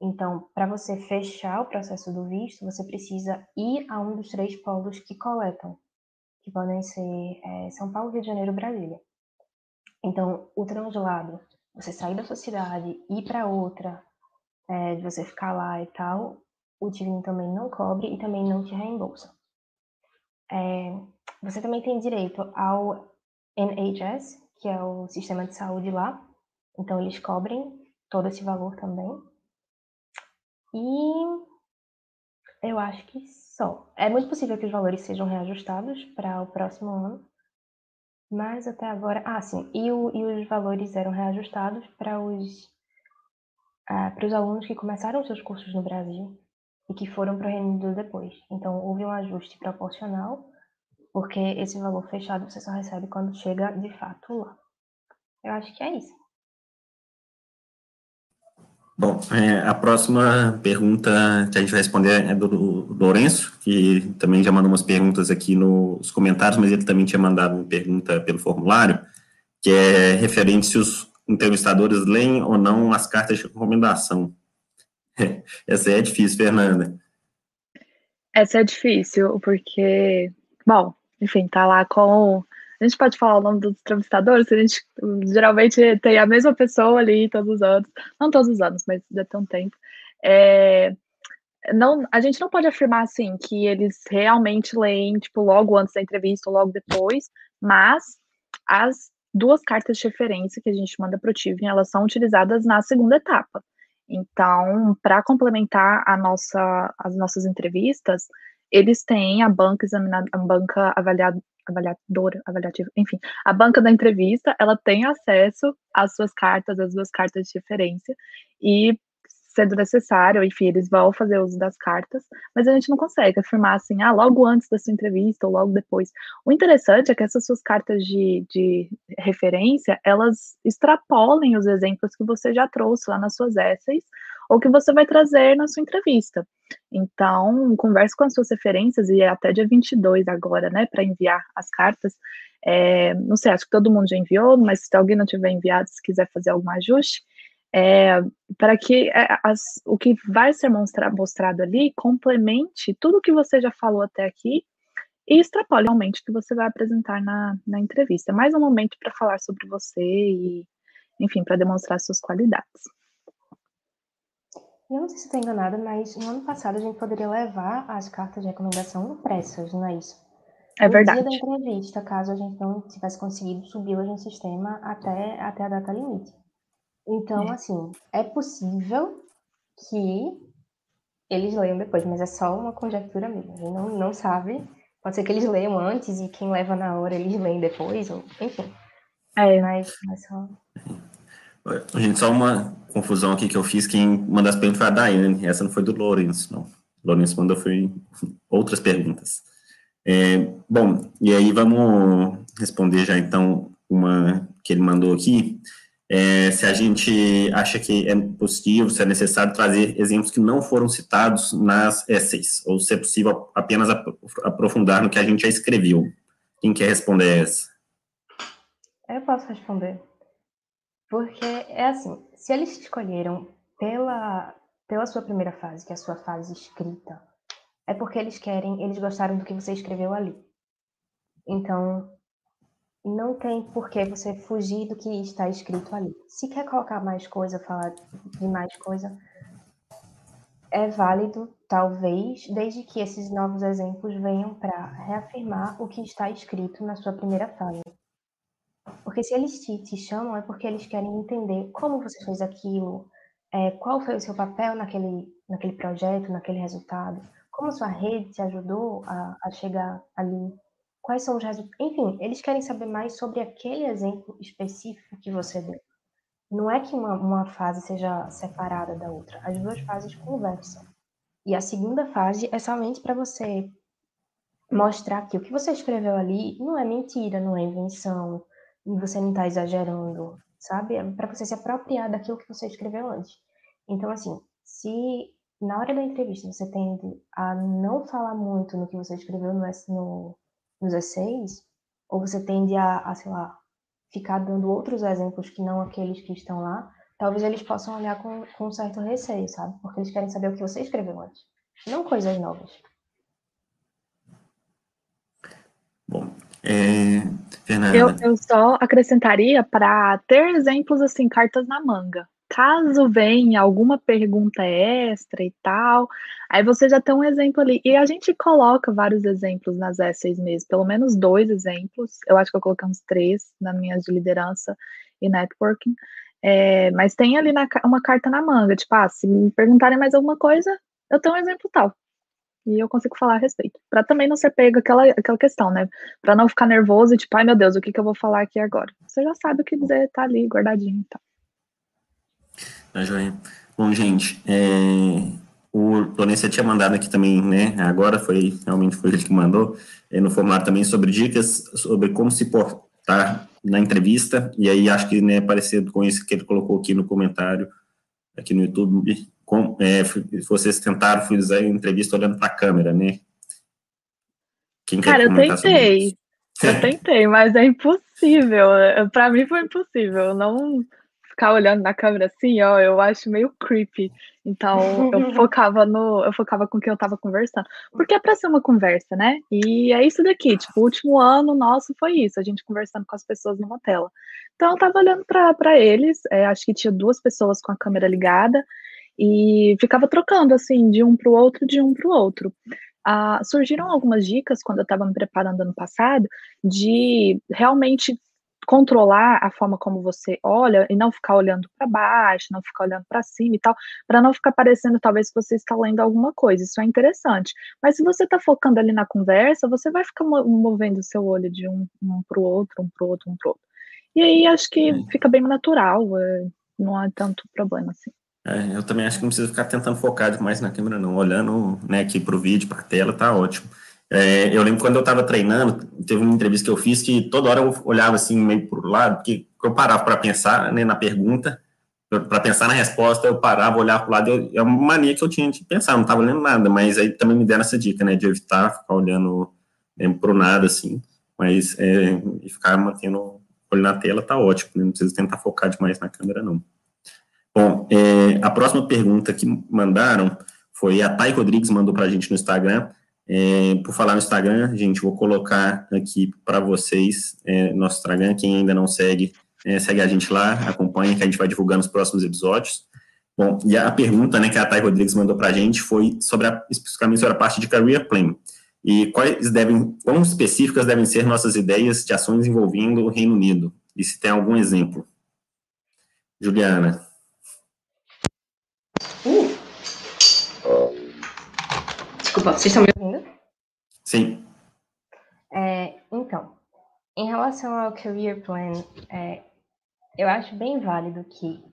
[SPEAKER 3] Então, para você fechar o processo do visto, você precisa ir a um dos três polos que coletam, que podem ser é, São Paulo, Rio de Janeiro, Brasília. Então, o translado, você sair da sua cidade, ir para outra, é, de você ficar lá e tal, o TIVIN também não cobre e também não te reembolsa. É, você também tem direito ao NHS, que é o sistema de saúde lá. Então, eles cobrem todo esse valor também. E eu acho que só. É muito possível que os valores sejam reajustados para o próximo ano. Mas até agora. Ah, sim. E, o, e os valores eram reajustados para os, ah, para os alunos que começaram seus cursos no Brasil e que foram para o Reino Unido depois. Então, houve um ajuste proporcional porque esse valor fechado você só recebe quando chega de fato lá. Eu acho que é isso.
[SPEAKER 1] Bom, é, a próxima pergunta que a gente vai responder é do, do Lourenço, que também já mandou umas perguntas aqui nos comentários, mas ele também tinha mandado uma pergunta pelo formulário, que é referente se os entrevistadores leem ou não as cartas de recomendação. Essa é difícil, Fernanda.
[SPEAKER 2] Essa é difícil, porque, bom, enfim, tá lá com. A gente pode falar o nome dos entrevistadores, a gente geralmente tem a mesma pessoa ali todos os anos, não todos os anos, mas já tem um tempo. É, não, a gente não pode afirmar assim que eles realmente leem, tipo, logo antes da entrevista ou logo depois, mas as duas cartas de referência que a gente manda para o Tivin, elas são utilizadas na segunda etapa. Então, para complementar a nossa, as nossas entrevistas, eles têm a banca examinada, a banca avaliada, avaliadora, avaliativa, enfim, a banca da entrevista, ela tem acesso às suas cartas, às duas cartas de referência, e sendo necessário, enfim, eles vão fazer uso das cartas, mas a gente não consegue afirmar assim, ah, logo antes da sua entrevista ou logo depois. O interessante é que essas suas cartas de, de referência, elas extrapolem os exemplos que você já trouxe lá nas suas essays, ou que você vai trazer na sua entrevista. Então, converse com as suas referências, e é até dia 22 agora, né, para enviar as cartas. É, não sei, acho que todo mundo já enviou, mas se alguém não tiver enviado, se quiser fazer algum ajuste, é, para que é, as, o que vai ser mostra, mostrado ali complemente tudo que você já falou até aqui e extrapole realmente o que você vai apresentar na, na entrevista. É mais um momento para falar sobre você e, enfim, para demonstrar suas qualidades.
[SPEAKER 3] Eu não sei se estou enganada, mas no ano passado a gente poderia levar as cartas de recomendação impressas, não é isso?
[SPEAKER 2] É no verdade.
[SPEAKER 3] dia da entrevista, caso a gente não tivesse conseguido subi-las no sistema até, até a data limite. Então, é. assim, é possível que eles leiam depois, mas é só uma conjectura mesmo. A gente não, não sabe. Pode ser que eles leiam antes e quem leva na hora eles leem depois, ou enfim. É, mas, mas só.
[SPEAKER 1] Gente, só uma confusão aqui que eu fiz. Quem mandou as perguntas foi a Daiane, essa não foi do Lourenço, não. O Lourenço mandou foi outras perguntas. É, bom, e aí vamos responder já então uma que ele mandou aqui. É, se a gente acha que é possível, se é necessário trazer exemplos que não foram citados nas essays, ou se é possível apenas aprofundar no que a gente já escreveu. Quem quer responder essa?
[SPEAKER 3] Eu posso responder. Porque é assim, se eles escolheram pela, pela sua primeira fase, que é a sua fase escrita, é porque eles querem, eles gostaram do que você escreveu ali. Então, não tem por que você fugir do que está escrito ali. Se quer colocar mais coisa, falar de mais coisa, é válido, talvez, desde que esses novos exemplos venham para reafirmar o que está escrito na sua primeira fase. Porque se eles te, te chamam, é porque eles querem entender como você fez aquilo, é, qual foi o seu papel naquele, naquele projeto, naquele resultado, como sua rede te ajudou a, a chegar ali, quais são os resultados. Enfim, eles querem saber mais sobre aquele exemplo específico que você deu. Não é que uma, uma fase seja separada da outra, as duas fases conversam. E a segunda fase é somente para você mostrar que o que você escreveu ali não é mentira, não é invenção, e você não está exagerando, sabe? É para você se apropriar daquilo que você escreveu antes. Então, assim, se na hora da entrevista você tende a não falar muito no que você escreveu no, no, nos essays, ou você tende a, a, sei lá, ficar dando outros exemplos que não aqueles que estão lá, talvez eles possam olhar com, com um certo receio, sabe? Porque eles querem saber o que você escreveu antes, não coisas novas.
[SPEAKER 1] Bom, é,
[SPEAKER 2] eu, eu só acrescentaria para ter exemplos assim, cartas na manga. Caso venha alguma pergunta extra e tal, aí você já tem um exemplo ali. E a gente coloca vários exemplos nas essays mesmo, pelo menos dois exemplos. Eu acho que eu coloquei uns três na minha de liderança e networking. É, mas tem ali na, uma carta na manga, tipo, ah, se me perguntarem mais alguma coisa, eu tenho um exemplo tal e eu consigo falar a respeito. Para também não ser pego aquela, aquela questão, né? Para não ficar nervoso e tipo, ai meu Deus, o que, que eu vou falar aqui agora? Você já sabe o que dizer, tá ali guardadinho e tal.
[SPEAKER 1] Tá joia. Bom, gente, é, o Lourenço tinha mandado aqui também, né? Agora foi, realmente foi ele que mandou, é, no formulário também sobre dicas sobre como se portar na entrevista, e aí acho que né, parecido com isso que ele colocou aqui no comentário, aqui no YouTube, com, é, vocês tentaram fazer a entrevista olhando para a câmera, né?
[SPEAKER 2] Quem Cara, eu tentei. Eu tentei, mas é impossível. Para mim foi impossível. Não ficar olhando na câmera assim, ó, eu acho meio creepy. Então, eu focava no, eu focava com quem eu tava conversando, porque é para ser uma conversa, né? E é isso daqui, tipo, o último ano nosso foi isso, a gente conversando com as pessoas numa tela. Então, eu tava olhando para eles, é, acho que tinha duas pessoas com a câmera ligada, e ficava trocando assim de um para o outro, de um para o outro. Ah, surgiram algumas dicas quando eu estava me preparando ano passado de realmente controlar a forma como você olha e não ficar olhando para baixo, não ficar olhando para cima e tal, para não ficar parecendo talvez que você está lendo alguma coisa. Isso é interessante. Mas se você está focando ali na conversa, você vai ficar movendo o seu olho de um, um para o outro, um para o outro, um para o outro. E aí acho que fica bem natural, é, não há tanto problema assim.
[SPEAKER 1] É, eu também acho que não precisa ficar tentando focar demais na câmera, não. Olhando né, aqui para o vídeo, para a tela, tá ótimo. É, eu lembro quando eu estava treinando, teve uma entrevista que eu fiz que toda hora eu olhava assim meio para o lado, porque eu parava para pensar né, na pergunta, para pensar na resposta, eu parava, olhar para o lado, eu, é uma mania que eu tinha de pensar, não estava lendo nada, mas aí também me deram essa dica, né, de evitar ficar olhando né, para o nada, assim, mas é, e ficar mantendo o olho na tela tá ótimo, né, não precisa tentar focar demais na câmera, não. Bom, é, a próxima pergunta que mandaram foi a Thay Rodrigues, mandou para a gente no Instagram. É, por falar no Instagram, gente, vou colocar aqui para vocês é, nosso Instagram. Quem ainda não segue, é, segue a gente lá, acompanha que a gente vai divulgando os próximos episódios. Bom, e a pergunta né, que a Thay Rodrigues mandou para a gente foi sobre a, especificamente sobre a parte de Career Plan. E quais devem, quão específicas devem ser nossas ideias de ações envolvendo o Reino Unido? E se tem algum exemplo? Juliana.
[SPEAKER 3] Desculpa, vocês estão me ouvindo?
[SPEAKER 1] Sim.
[SPEAKER 3] É, então, em relação ao career plan, é, eu acho bem válido que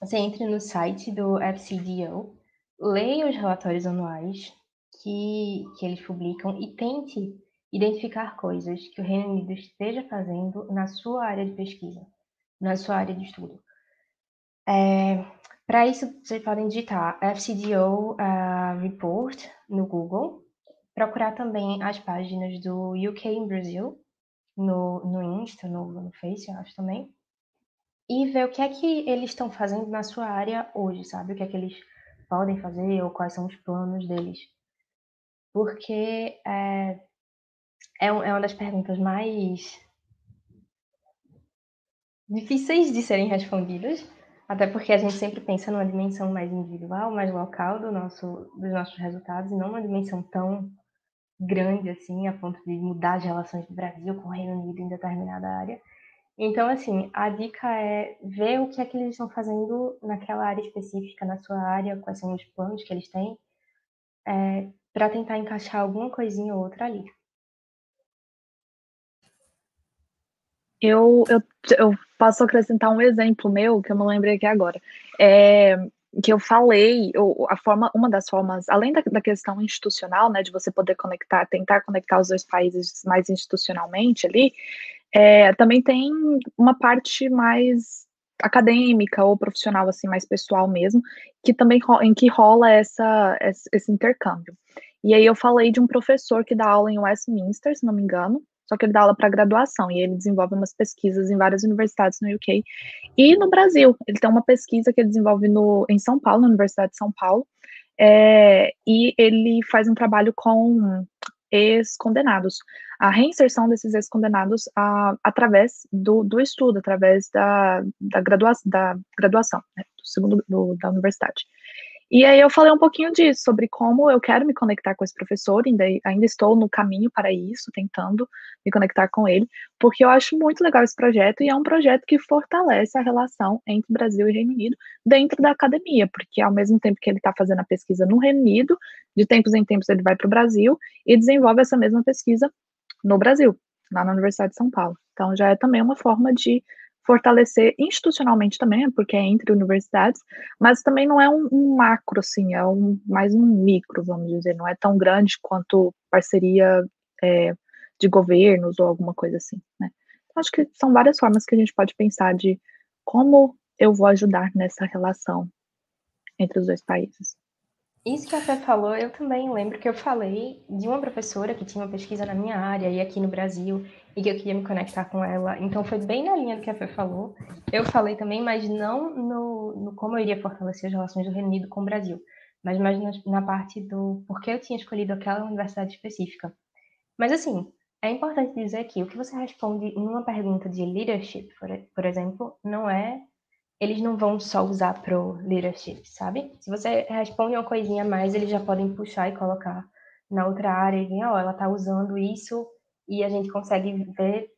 [SPEAKER 3] você entre no site do FCDO, leia os relatórios anuais que, que eles publicam e tente identificar coisas que o Reino Unido esteja fazendo na sua área de pesquisa, na sua área de estudo. É, Para isso, vocês podem digitar FCDO uh, ah, Report no Google, procurar também as páginas do UK em Brasil, no, no Insta, no, no Face, eu acho também, e ver o que é que eles estão fazendo na sua área hoje, sabe? O que é que eles podem fazer ou quais são os planos deles. Porque é, é, é uma das perguntas mais difíceis de serem respondidas, até porque a gente sempre pensa numa dimensão mais individual, mais local do nosso, dos nossos resultados, e não uma dimensão tão grande assim, a ponto de mudar as relações do Brasil com o Reino Unido em determinada área. Então, assim, a dica é ver o que é que eles estão fazendo naquela área específica, na sua área, quais são os planos que eles têm, é, para tentar encaixar alguma coisinha ou outra ali.
[SPEAKER 2] Eu, eu, eu posso acrescentar um exemplo meu, que eu não lembrei aqui agora. É, que eu falei, eu, a forma, uma das formas, além da, da, questão institucional, né, de você poder conectar, tentar conectar os dois países mais institucionalmente ali, é, também tem uma parte mais acadêmica ou profissional, assim, mais pessoal mesmo, que também em que rola essa, esse intercâmbio. E aí eu falei de um professor que dá aula em Westminster, se não me engano, só que ele dá aula para graduação e ele desenvolve umas pesquisas em várias universidades no UK e no Brasil. Ele tem uma pesquisa que ele desenvolve no, em São Paulo, na Universidade de São Paulo, é, e ele faz um trabalho com ex-condenados. A reinserção desses ex-condenados através do, do estudo, através da, da, gradua, da graduação, né, do segundo do, da universidade. E aí eu falei um pouquinho disso, sobre como eu quero me conectar com esse professor, ainda, ainda estou no caminho para isso, tentando me conectar com ele, porque eu acho muito legal esse projeto e é um projeto que fortalece a relação entre Brasil e Reino Unido dentro da academia, porque ao mesmo tempo que ele está fazendo a pesquisa no Reino Unido, de tempos em tempos ele vai para o Brasil e desenvolve essa mesma pesquisa no Brasil, lá na Universidade de São Paulo. Então já é também uma forma de fortalecer institucionalmente também, porque é entre universidades, mas também não é um, um, macro, assim, é um, mais um micro, vamos dizer, não é tão grande quanto parceria é, de governos ou alguma coisa assim, né? Então, acho que são várias formas que a gente pode pensar de como eu vou ajudar nessa relação entre os dois países.
[SPEAKER 3] Isso que a Fê falou, eu também lembro que eu falei de uma professora que tinha uma pesquisa na minha área e aqui no Brasil e que eu queria me conectar com ela. Então foi bem na linha do que a Fê falou. Eu falei também, mas não no, no como eu iria fortalecer as relações do Reino Unido com o Brasil, mas mais na, na parte do porquê eu tinha escolhido aquela universidade específica. Mas assim, é importante dizer que o que você responde numa pergunta de leadership, por, por exemplo, não é eles não vão só usar pro leadership, sabe? Se você responde uma coisinha a mais, eles já podem puxar e colocar na outra área e ver, ó, oh, ela tá usando isso e a gente consegue ver,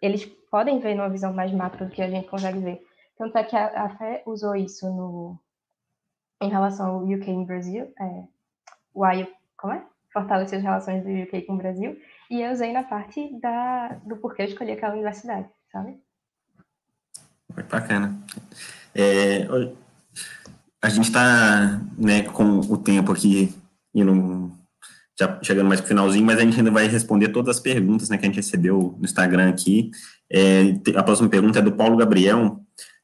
[SPEAKER 3] eles podem ver numa visão mais macro do que a gente consegue ver. Tanto é que a, a Fé usou isso no, em relação ao UK e Brasil, é, o I, como é? Fortalecer as relações do UK com o Brasil, e eu usei na parte da, do porquê eu escolhi aquela universidade, sabe?
[SPEAKER 1] Bacana. É, a gente está né, com o tempo aqui indo, já chegando mais para o finalzinho, mas a gente ainda vai responder todas as perguntas né, que a gente recebeu no Instagram aqui. É, a próxima pergunta é do Paulo Gabriel.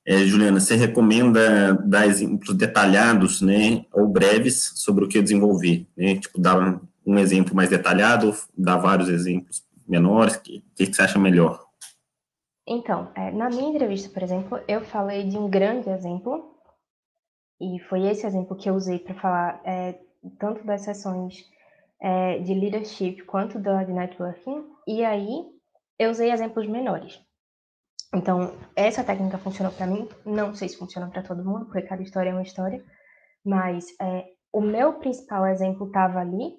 [SPEAKER 1] É, Juliana, você recomenda dar exemplos detalhados, né, ou breves sobre o que desenvolver? Né? Tipo, dar um exemplo mais detalhado, dar vários exemplos menores, o que, que você acha melhor?
[SPEAKER 3] Então, é, na minha entrevista, por exemplo, eu falei de um grande exemplo, e foi esse exemplo que eu usei para falar é, tanto das sessões é, de leadership quanto da de networking, e aí eu usei exemplos menores. Então, essa técnica funcionou para mim, não sei se funciona para todo mundo, porque cada história é uma história, mas é, o meu principal exemplo estava ali,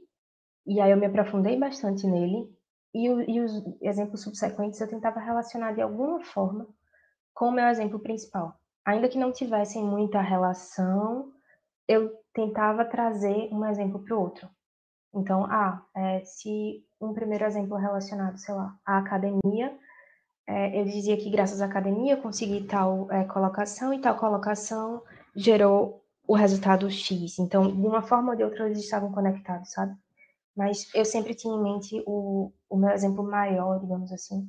[SPEAKER 3] e aí eu me aprofundei bastante nele, e, e os exemplos subsequentes eu tentava relacionar de alguma forma com o meu exemplo principal. Ainda que não tivessem muita relação, eu tentava trazer um exemplo para o outro. Então, ah, é, se um primeiro exemplo relacionado, sei lá, à academia, é, eu dizia que graças à academia eu consegui tal é, colocação e tal colocação gerou o resultado X. Então, de uma forma ou de outra, eles estavam conectados, sabe? Mas eu sempre tinha em mente o, o meu exemplo maior, digamos assim,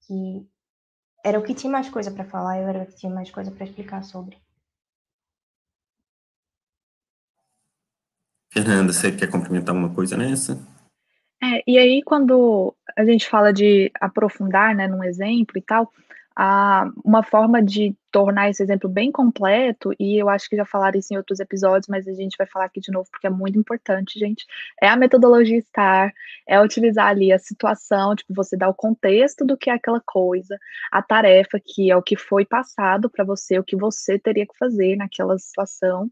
[SPEAKER 3] que era o que tinha mais coisa para falar, eu era o que tinha mais coisa para explicar sobre.
[SPEAKER 1] Fernanda, você quer complementar alguma coisa nessa?
[SPEAKER 2] É, e aí, quando a gente fala de aprofundar, né, num exemplo e tal, a, uma forma de tornar esse exemplo bem completo, e eu acho que já falaram isso em outros episódios, mas a gente vai falar aqui de novo porque é muito importante, gente, é a metodologia STAR, é utilizar ali a situação, tipo, você dá o contexto do que é aquela coisa, a tarefa que é o que foi passado para você, o que você teria que fazer naquela situação,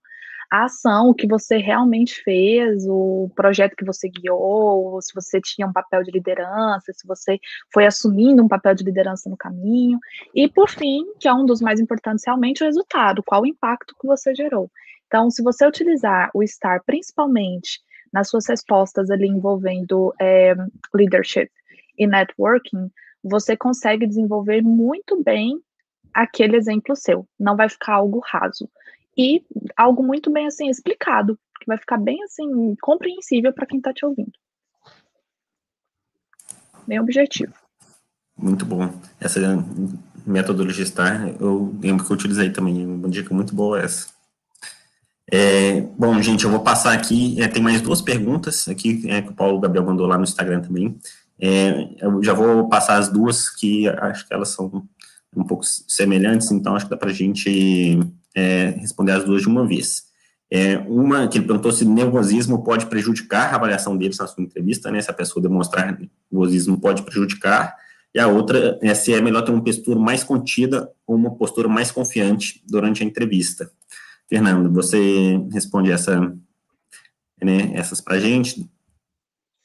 [SPEAKER 2] a ação, o que você realmente fez, o projeto que você guiou, se você tinha um papel de liderança, se você foi assumindo um papel de liderança no caminho, e por fim, que é um dos mais importantes realmente, o resultado, qual o impacto que você gerou. Então, se você utilizar o STAR principalmente nas suas respostas ali envolvendo é, leadership e networking, você consegue desenvolver muito bem aquele exemplo seu, não vai ficar algo raso e algo muito bem assim explicado, que vai ficar bem assim compreensível para quem está te ouvindo. Bem objetivo.
[SPEAKER 1] Muito bom. Essa metodologia STAR, eu lembro que eu utilizei também, uma dica muito boa essa. É, bom, gente, eu vou passar aqui, é, tem mais duas perguntas aqui é, que o Paulo Gabriel mandou lá no Instagram também. É, eu já vou passar as duas que acho que elas são um pouco semelhantes, então acho que dá para a gente é, responder as duas de uma vez. É, uma que ele perguntou se nervosismo pode prejudicar a avaliação deles na sua entrevista, né? Se a pessoa demonstrar nervosismo pode prejudicar. E a outra é se é melhor ter uma postura mais contida ou uma postura mais confiante durante a entrevista. Fernando, você responde essa, né, essas para a gente?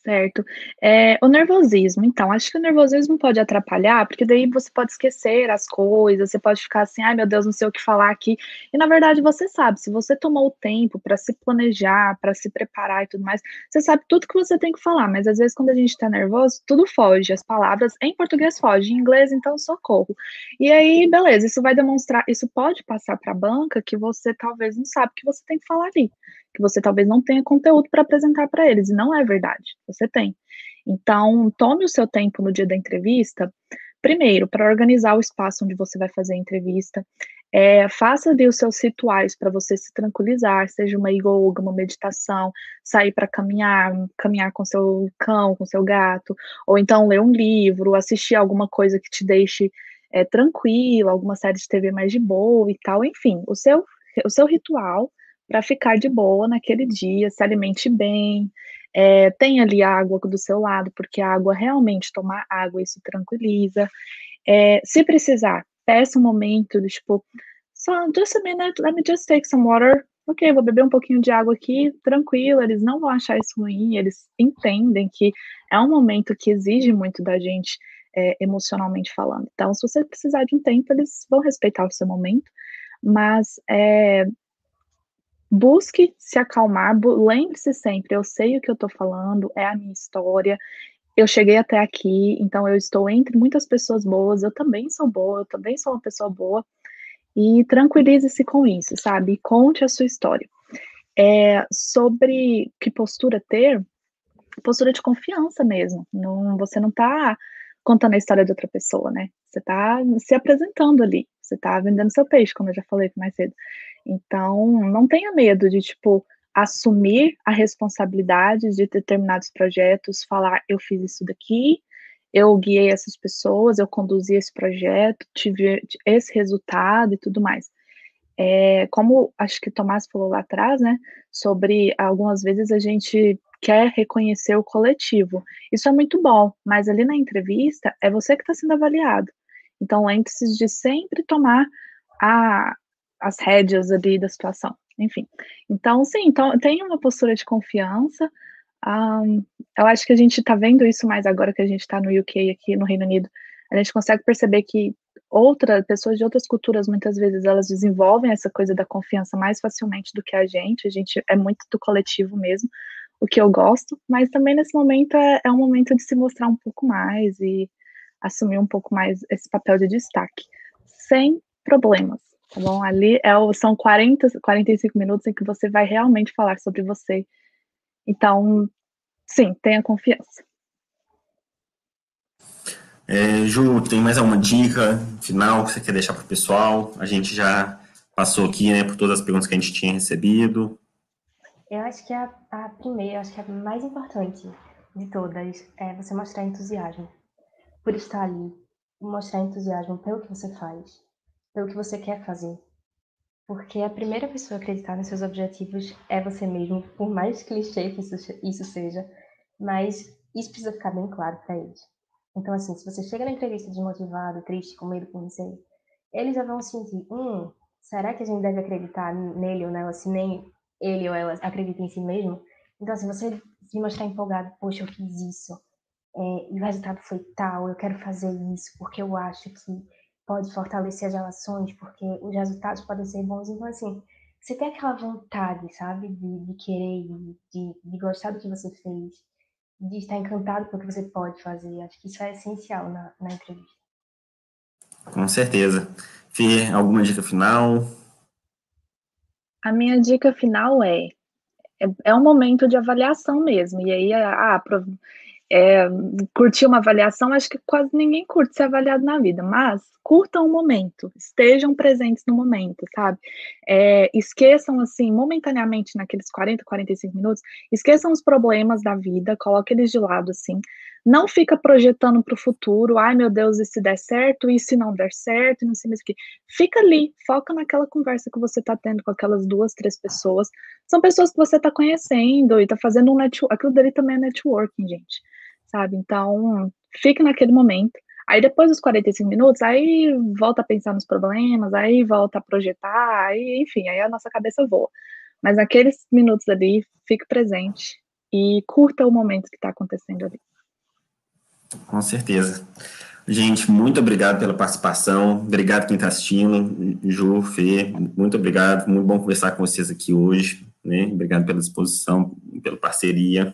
[SPEAKER 2] Certo. É, o nervosismo, então, acho que o nervosismo pode atrapalhar, porque daí você pode esquecer as coisas, você pode ficar assim, ai meu Deus, não sei o que falar aqui. E na verdade você sabe, se você tomou o tempo para se planejar, para se preparar e tudo mais, você sabe tudo que você tem que falar, mas às vezes quando a gente tá nervoso, tudo foge, as palavras em português fogem, em inglês então socorro. E aí, beleza, isso vai demonstrar, isso pode passar para a banca que você talvez não sabe o que você tem que falar ali que você talvez não tenha conteúdo para apresentar para eles, e não é verdade, você tem. Então, tome o seu tempo no dia da entrevista, primeiro, para organizar o espaço onde você vai fazer a entrevista, é, faça ali os seus rituais para você se tranquilizar, seja uma yoga, uma meditação, sair para caminhar, caminhar com seu cão, com seu gato, ou então ler um livro, assistir alguma coisa que te deixe é, tranquilo, alguma série de TV mais de boa e tal, enfim, o seu, o seu ritual para ficar de boa naquele dia, se alimente bem, é, tenha ali água do seu lado, porque a água realmente tomar água, isso tranquiliza. É, se precisar, peça um momento, de, tipo, só just a minute, let me just take some water. Ok, vou beber um pouquinho de água aqui, tranquilo, eles não vão achar isso ruim, eles entendem que é um momento que exige muito da gente é, emocionalmente falando. Então, se você precisar de um tempo, eles vão respeitar o seu momento, mas é, busque se acalmar, lembre-se sempre, eu sei o que eu estou falando, é a minha história, eu cheguei até aqui, então eu estou entre muitas pessoas boas, eu também sou boa, eu também sou uma pessoa boa, e tranquilize-se com isso, sabe? Conte a sua história. É, sobre que postura ter, postura de confiança mesmo, não, você não está contando a história de outra pessoa, né? Você está se apresentando ali, você está vendendo seu peixe, como eu já falei mais cedo. Então, não tenha medo de, tipo, assumir a responsabilidade de determinados projetos, falar, eu fiz isso daqui, eu guiei essas pessoas, eu conduzi esse projeto, tive esse resultado e tudo mais. É, como acho que Tomás falou lá atrás, né, sobre algumas vezes a gente quer reconhecer o coletivo. Isso é muito bom, mas ali na entrevista é você que está sendo avaliado. Então, lembre-se de sempre tomar a, as rédeas ali da situação. Enfim. Então, sim, então, tem uma postura de confiança. Um, eu acho que a gente está vendo isso mais agora que a gente está no UK, aqui no Reino Unido. A gente consegue perceber que outras pessoas de outras culturas muitas vezes elas desenvolvem essa coisa da confiança mais facilmente do que a gente. A gente é muito do coletivo mesmo. o que eu gosto, mas também nesse momento é, é um momento de se mostrar um pouco mais e assumir um pouco mais esse papel de destaque, sem problemas, tá bom? Ali é o, são 40, 45 minutos em que você vai realmente falar sobre você. Então, sim, tenha confiança.
[SPEAKER 1] É, Ju, tem mais alguma dica final que você quer deixar para o pessoal? A gente já passou aqui né, por todas as perguntas que a gente tinha recebido.
[SPEAKER 3] Eu acho que a, a primeira, acho que a mais importante de todas é você mostrar entusiasmo por estar ali, mostrar entusiasmo pelo que você faz, pelo que você quer fazer. Porque a primeira pessoa a acreditar nos seus objetivos é você mesmo, por mais clichê que isso, seja, mas isso precisa ficar bem claro para eles. Então, assim, se você chega na entrevista desmotivado, triste, com medo, com receio, eles já vão sentir, hum, será que a gente deve acreditar nele ou nela se nem ele ou ela acredita em si mesmo? Então, assim, você se mostrar empolgado, poxa, eu fiz isso, é, e o resultado foi tal, eu quero fazer isso porque eu acho que pode fortalecer as relações, porque os resultados podem ser bons. Então, assim, você tem aquela vontade, sabe, de, de querer, de, de gostar do que você fez, de estar encantado pelo que você pode fazer. Acho que isso é essencial na, na entrevista.
[SPEAKER 1] Com certeza. Fê, alguma dica final?
[SPEAKER 2] A minha dica final é, é, é um momento de avaliação mesmo. E aí, ah, é, curtir uma avaliação, acho que quase ninguém curte ser avaliado na vida, mas curtam o momento, estejam presentes no momento, sabe? É, esqueçam, assim, momentaneamente, naqueles 40, 45 minutos, esqueçam os problemas da vida, coloque eles de lado, assim, não fica projetando para o futuro, ai meu Deus, e se der certo, e se não der certo, e não sei mais o que. Fica ali, foca naquela conversa que você está tendo com aquelas duas, três pessoas. São pessoas que você está conhecendo e está fazendo um network. Aquilo dali também é networking, gente sabe? Então, fica naquele momento. Aí depois dos 45 minutos, aí volta a pensar nos problemas, aí volta a projetar, aí, enfim, aí a nossa cabeça voa. Mas naqueles minutos ali, fique presente e curta o momento que está acontecendo ali.
[SPEAKER 1] Com certeza. Gente, muito obrigado pela participação. Obrigado quem está assistindo. Ju, Fê, muito obrigado. Muito bom conversar com vocês aqui hoje. Né? Obrigado pela disposição, pela parceria.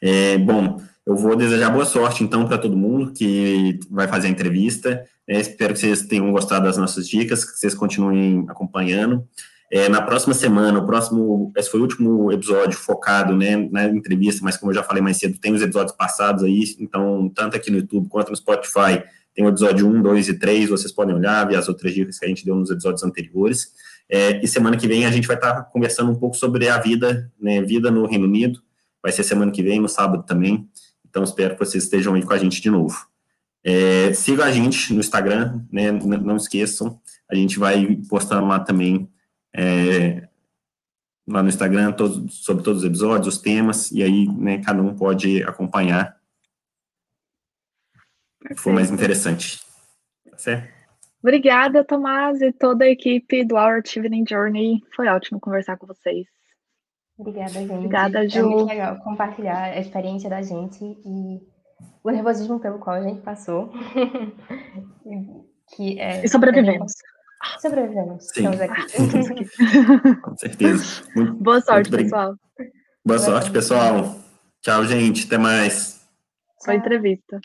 [SPEAKER 1] É, bom, eu vou desejar boa sorte, então, para todo mundo que vai fazer a entrevista. É, espero que vocês tenham gostado das nossas dicas, que vocês continuem acompanhando. É, na próxima semana, o próximo, esse foi o último episódio focado né, na entrevista, mas como eu já falei mais cedo, tem os episódios passados aí, então, tanto aqui no YouTube quanto no Spotify, tem o episódio 1, 2 e 3, vocês podem olhar, ver as outras dicas que a gente deu nos episódios anteriores. É, e semana que vem a gente vai estar conversando um pouco sobre a vida, né, vida no Reino Unido, vai ser semana que vem, no sábado também. Então, espero que vocês estejam aí com a gente de novo. É, siga a gente no Instagram, né, não esqueçam, a gente vai postando lá também, é, lá no Instagram, todo, sobre todos os episódios, os temas, e aí né, cada um pode acompanhar o que for mais interessante. Tá certo?
[SPEAKER 2] Obrigada, Tomás, e toda a equipe do Our Evening Journey. Foi ótimo conversar com vocês.
[SPEAKER 3] Obrigada, gente.
[SPEAKER 2] Obrigada, Ju. É
[SPEAKER 3] muito legal compartilhar a experiência da gente e o nervosismo pelo qual a gente passou.
[SPEAKER 2] que é, e sobrevivemos.
[SPEAKER 3] É sobrevivemos.
[SPEAKER 1] Sim. Estamos aqui. Com certeza.
[SPEAKER 2] Muito, Boa sorte, pessoal.
[SPEAKER 1] Boa sorte, pessoal. Tchau, gente. Até mais.
[SPEAKER 2] Boa entrevista.